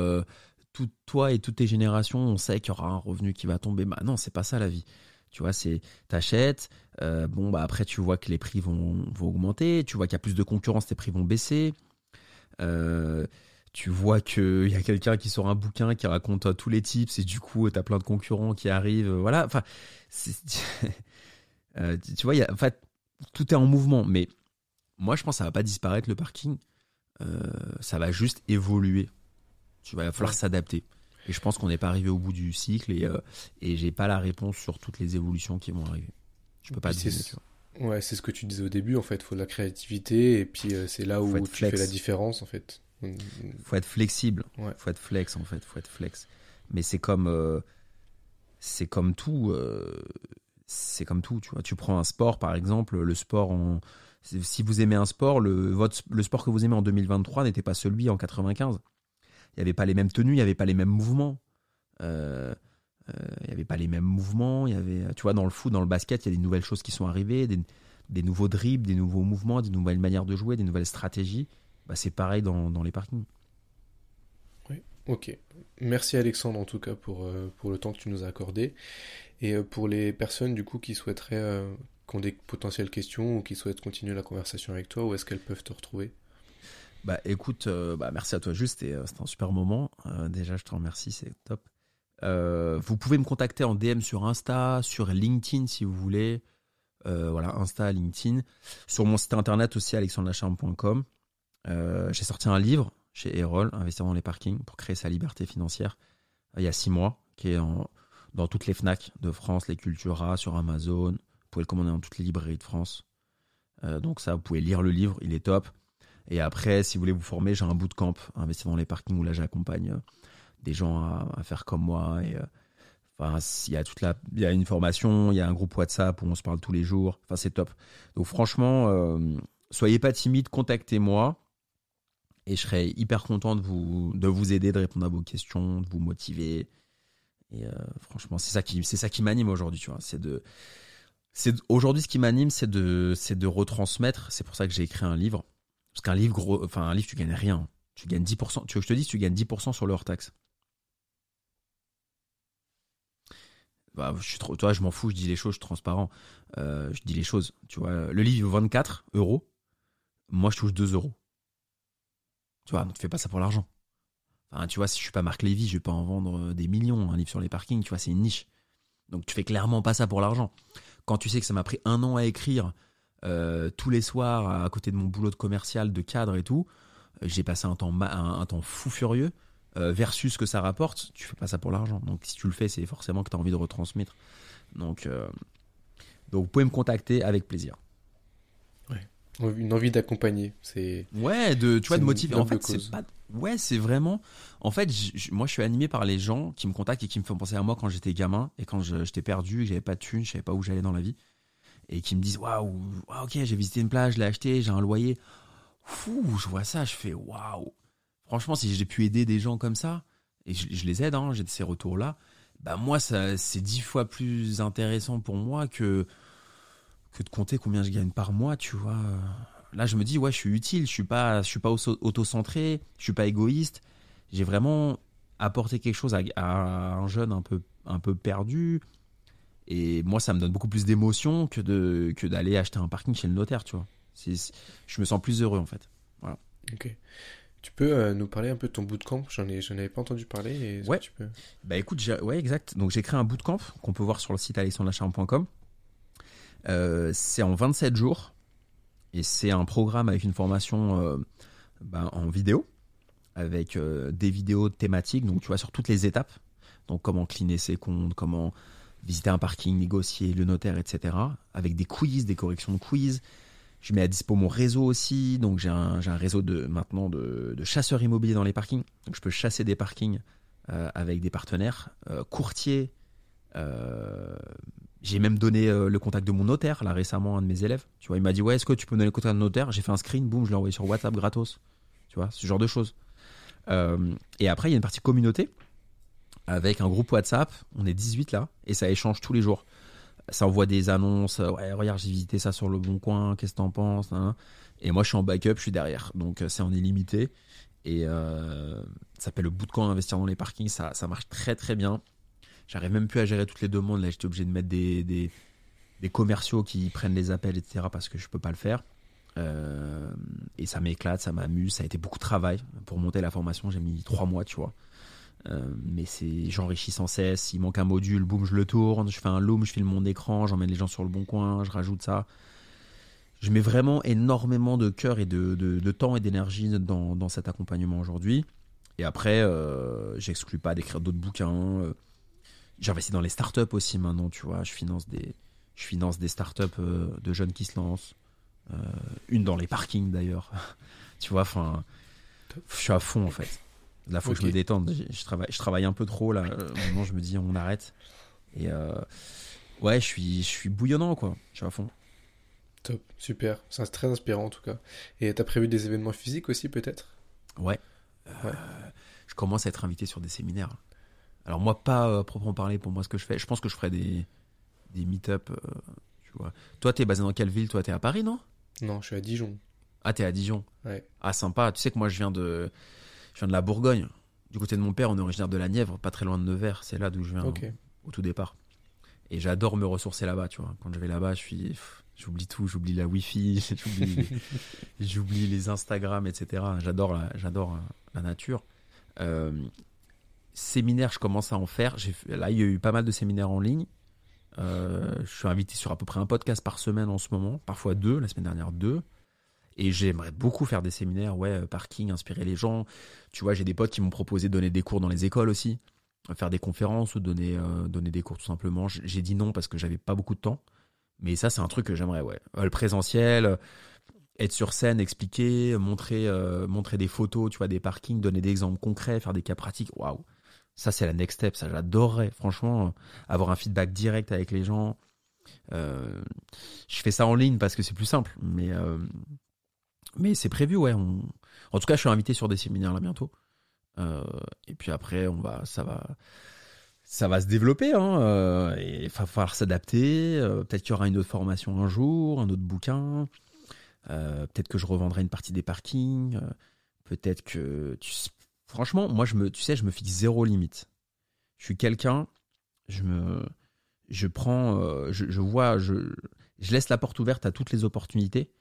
B: tout, toi et toutes tes générations, on sait qu'il y aura un revenu qui va tomber. Bah non, c'est pas ça la vie. Tu vois, c'est t'achètes. Euh, bon, bah après, tu vois que les prix vont, augmenter. Tu vois qu'il y a plus de concurrence, tes prix vont baisser. Euh, tu vois qu'il *laughs* y a quelqu'un qui sort un bouquin qui raconte tous les tips et du coup, tu as plein de concurrents qui arrivent. Voilà. Enfin, *laughs* euh, tu vois, y a, en fait, tout est en mouvement. Mais moi, je pense que ça va pas disparaître le parking. ça va juste évoluer. Tu vas falloir s'adapter. Et je pense qu'on n'est pas arrivé au bout du cycle et, euh, et j'ai pas la réponse sur toutes les évolutions qui vont arriver. Je peux pas dire.
A: Ouais, c'est ce que tu disais au début en fait. Il faut de la créativité et puis euh, c'est là où tu fais la différence en fait.
B: Faut être flexible. Ouais. Faut être flex en fait. Faut être flex. Mais c'est comme euh, c'est comme tout. c'est comme tout. Tu vois, tu prends un sport par exemple. Le sport en si vous aimez un sport, le, votre, le sport que vous aimez en 2023 n'était pas celui en 95 il n'y avait pas les mêmes tenues, il n'y avait pas les mêmes mouvements. Euh, euh, il n'y avait pas les mêmes mouvements. Il y avait, tu vois, dans le foot, dans le basket, il y a des nouvelles choses qui sont arrivées, des, nouveaux dribbles, des nouveaux mouvements, des nouvelles manières de jouer, des nouvelles stratégies. Bah, c'est pareil dans, les parkings.
A: Oui, ok. Merci Alexandre en tout cas pour, euh, pour le temps que tu nous as accordé. Et pour les personnes du coup qui souhaiteraient, qui ont des potentielles questions ou qui souhaitent continuer la conversation avec toi, où est-ce qu'elles peuvent te retrouver?
B: Bah écoute, euh, bah, merci à toi juste, euh, c'était un super moment. Euh, déjà, je te remercie, c'est top. vous pouvez me contacter en DM sur Insta, sur LinkedIn si vous voulez. voilà, Insta, LinkedIn. Sur mon site internet aussi, alexandrelacharme.com. J'ai sorti un livre chez Erol, Investir dans les parkings, pour créer sa liberté financière, il y a six mois, qui est dans toutes les FNAC de France, les Cultura, sur Amazon. Vous pouvez le commander dans toutes les librairies de France. donc ça, vous pouvez lire le livre, il est top. Et après, si vous voulez vous former, j'ai un bootcamp, investir dans les parkings où là j'accompagne euh, des gens à, faire comme moi. Euh, enfin, il y a toute la, il y a une formation, il y a un groupe WhatsApp où on se parle tous les jours. Enfin, c'est top. Donc franchement, euh, soyez pas timide, contactez-moi et je serai hyper content de vous, de vous aider, de répondre à vos questions, de vous motiver. Et franchement, c'est ça qui, qui m'anime aujourd'hui, de, aujourd'hui ce qui m'anime, c'est de, c'est de retransmettre. C'est pour ça que j'ai écrit un livre parce qu'un livre, gros, enfin, un livre, tu gagnes rien. Tu gagnes 10%. Tu veux que je te dise, tu gagnes 10% sur le hors-taxe. Bah, je toi, je m'en fous, je dis les choses, je suis transparent. Euh, je dis les choses. Tu vois, le livre, il vaut 24 euros. Moi, je touche 2 euros. Tu vois, ne fais pas ça pour l'argent. Enfin, tu vois, si je suis pas Marc Lévy, je vais pas en vendre euh, des millions, un livre sur les parkings, tu vois, c'est une niche. Donc, tu fais clairement pas ça pour l'argent. Quand tu sais que ça m'a pris un an à écrire, euh, tous les soirs à côté de mon boulot de commercial, de cadre et tout. Euh, j'ai passé un temps, un, temps fou furieux. Euh, versus ce que ça rapporte, tu fais pas ça pour l'argent. Donc si tu le fais, c'est forcément que tu as envie de retransmettre. Donc, donc vous pouvez me contacter avec plaisir.
A: Ouais. Une envie d'accompagner, c'est.
B: Ouais, de tu vois de motiver. En fait, c'est pas. Ouais, c'est vraiment. En fait, moi, je suis animé par les gens qui me contactent et qui me font penser à moi quand j'étais gamin et quand j'étais perdu, que j'avais pas de thunes, je savais pas où j'allais dans la vie et qui me disent waouh, ok, j'ai visité une plage, je l'ai acheté, j'ai un loyer. Fou, je vois ça, je fais waouh. Franchement, si j'ai pu aider des gens comme ça, et je, les aide, hein, j'ai ces retours-là, bah moi, ça, c'est dix fois plus intéressant pour moi que, que de compter combien je gagne par mois, tu vois. Là, je me dis, ouais, je suis utile, je suis pas, je suis pas auto-centré, je suis pas égoïste. J'ai vraiment apporté quelque chose à, à, un jeune un peu, un peu perdu, et moi, ça me donne beaucoup plus d'émotion que de que d'aller acheter un parking chez le notaire, tu vois. je me sens plus heureux en fait. Voilà.
A: Ok. Tu peux euh, nous parler un peu de ton bootcamp? J'en ai, j'en avais pas entendu parler.
B: ouais.
A: Tu peux...
B: Bah écoute, ouais, exact. Donc j'ai créé un bootcamp qu'on peut voir sur le site alexandrecharme.com. Euh, c'est en 27 jours et c'est un programme avec une formation euh, bah, en vidéo avec euh, des vidéos thématiques. Donc tu vois sur toutes les étapes. Donc comment cleaner ses comptes, comment visiter un parking, négocier, le notaire, etc. Avec des quiz, des corrections de quiz. Je mets à dispo mon réseau aussi, donc j'ai un, réseau de maintenant de, chasseurs immobiliers dans les parkings. Donc je peux chasser des parkings euh, avec des partenaires, euh, courtiers, euh, J'ai même donné euh, le contact de mon notaire, là, récemment, un de mes élèves. Tu vois, il m'a dit, ouais, est-ce que tu peux me donner le contact de notaire? J'ai fait un screen, boum, je l'ai envoyé sur WhatsApp gratos. Tu vois, ce genre de choses. Et après, il y a une partie communauté avec un groupe WhatsApp. On est 18 là, et ça échange tous les jours. Ça envoie des annonces. Ouais, regarde, j'ai visité ça sur le bon coin. Qu'est-ce que t'en penses hein Et moi, je suis en backup, je suis derrière. Donc, c'est en illimité. Et euh, ça s'appelle le bootcamp investir dans les parkings. Ça, ça marche très très bien. J'arrive même plus à gérer toutes les demandes. Là, j'étais obligé de mettre des, des, des, commerciaux qui prennent les appels, etc. parce que je peux pas le faire. Euh, et ça m'éclate, ça m'amuse. Ça a été beaucoup de travail pour monter la formation. J'ai mis trois mois, tu vois. Euh, mais c'est j'enrichis sans cesse. Il manque un module, boum, je le tourne. Je fais un loom, je filme mon écran, j'emmène les gens sur le bon coin, je rajoute ça je mets vraiment énormément de cœur et de, de, temps et d'énergie dans, dans, cet accompagnement aujourd'hui. Et après, euh, j'exclus pas d'écrire d'autres bouquins. Euh, J'investis dans les startups aussi maintenant, tu vois. Je finance des, je finance des startups euh, de jeunes qui se lancent. Une dans les parkings d'ailleurs. *laughs* tu vois, enfin, je suis à fond en fait. Là, faut que je me détende. Je, travaille, je travaille un peu trop là. Maintenant, je me dis, on arrête. Et ouais, je suis, je suis bouillonnant quoi. Je suis à fond.
A: Top, super. C'est très inspirant en tout cas. Et t'as prévu des événements physiques aussi peut-être?
B: Ouais. Euh, je commence à être invité sur des séminaires. Alors moi, pas euh, proprement parler pour moi ce que je fais. Je pense que je ferai des, des meet-up. Euh, tu vois. Toi, t'es basé dans quelle ville? Toi, t'es à Paris, non?
A: Non, je suis à Dijon.
B: Ah, t'es à Dijon?
A: Ouais.
B: Ah, sympa. Tu sais que moi, je viens de, je viens de la Bourgogne. Du côté de mon père, on est originaire de la Nièvre, pas très loin de Nevers. C'est là d'où je viens au, au, tout départ. Et j'adore me ressourcer là-bas, tu vois. Quand je vais là-bas, je suis J'oublie tout, j'oublie la Wi-Fi, *laughs* j'oublie les, Instagram, etc. J'adore la, j'adore la nature. Euh, séminaires, je commence à en faire. Là, il y a eu pas mal de séminaires en ligne. Euh, je suis invité sur à peu près un podcast par semaine en ce moment, parfois deux, la semaine dernière deux. Et j'aimerais beaucoup faire des séminaires, ouais, parking, inspirer les gens. Tu vois, j'ai des potes qui m'ont proposé de donner des cours dans les écoles aussi, faire des conférences ou donner, euh, donner des cours tout simplement. J'ai dit non parce que j'avais pas beaucoup de temps. Mais ça, c'est un truc que j'aimerais, ouais. Euh, le présentiel, euh, être sur scène, expliquer, montrer, euh, montrer des photos, tu vois, des parkings, donner des exemples concrets, faire des cas pratiques. Waouh! Ça, c'est la next step. Ça, j'adorerais, franchement, avoir un feedback direct avec les gens. je fais ça en ligne parce que c'est plus simple, mais, mais c'est prévu, ouais. En tout cas, je suis invité sur des séminaires là bientôt. et puis après, on va, ça va ça va se développer, hein, euh, et il va falloir s'adapter. Euh, peut-être qu'il y aura une autre formation un jour, un autre bouquin. Euh, peut-être que je revendrai une partie des parkings. peut-être que, franchement, moi, je me, tu sais, je me fixe zéro limite. Je suis quelqu'un, je me, je prends, je, je, vois, je, je laisse la porte ouverte à toutes les opportunités.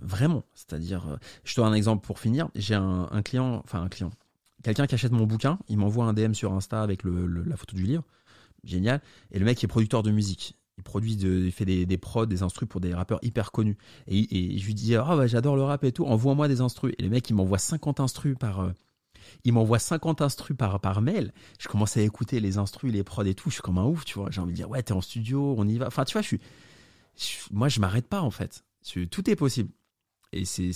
B: Vraiment, c'est-à-dire, je te donne un exemple pour finir. J'ai un, client, enfin un client, quelqu'un qui achète mon bouquin, il m'envoie un DM sur Insta avec le, la photo du livre. Génial. Et le mec est producteur de musique. Il produit, il fait des, des prods, des instrus pour des rappeurs hyper connus. Et, je lui dis, ah bah, j'adore le rap et tout, envoie-moi des instrus. Et le mec, il m'envoie 50 instrus par, euh, il m'envoie 50 instrus par, par mail. Je commence à écouter les instrus, les prods et tout. Je suis comme un ouf, tu vois. J'ai envie de dire, ouais, t'es en studio, on y va. Enfin, tu vois, je suis, moi, je m'arrête pas, en fait. Tout est possible. Et c'est,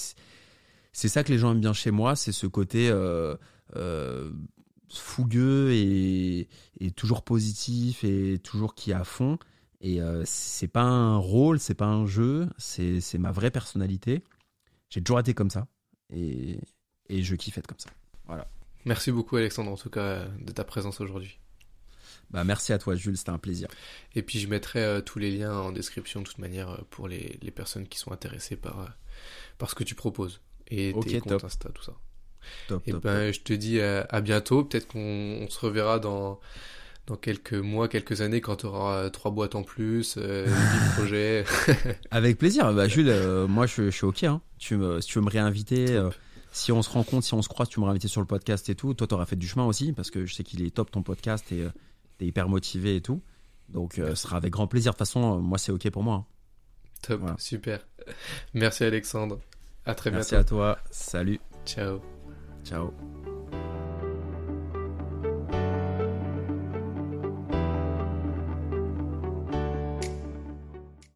B: ça que les gens aiment bien chez moi, c'est ce côté, euh, euh, fougueux et, toujours positif et toujours qui est à fond. Et euh, c'est pas un rôle, c'est pas un jeu, c'est ma vraie personnalité. J'ai toujours été comme ça et, et je kiffe être comme ça. Voilà.
A: Merci beaucoup Alexandre en tout cas de ta présence aujourd'hui.
B: Bah merci à toi Jules, c'était un plaisir.
A: Et puis je mettrai euh, tous les liens en description de toute manière pour les, les personnes qui sont intéressées par, par ce que tu proposes et tes comptes Insta, tout ça et ben, je te dis à, bientôt. Peut-être qu'on se reverra dans, dans quelques mois, quelques années, quand tu auras trois boîtes en plus, euh, *laughs* 10 projets. *laughs*
B: Avec plaisir. Bah, Jules, euh, moi, je, suis OK. Hein. Tu me, si tu veux me réinviter, euh, si on se rencontre, si on se croise, tu me réinviter sur le podcast et tout. Toi, tu auras fait du chemin aussi, parce que je sais qu'il est top ton podcast et euh, tu es hyper motivé et tout. Donc, ce sera avec grand plaisir. De toute façon, moi, c'est OK pour moi. Hein.
A: Top, super. Merci Alexandre. À très
B: bientôt.
A: Merci
B: à toi. Salut.
A: Ciao.
B: Ciao.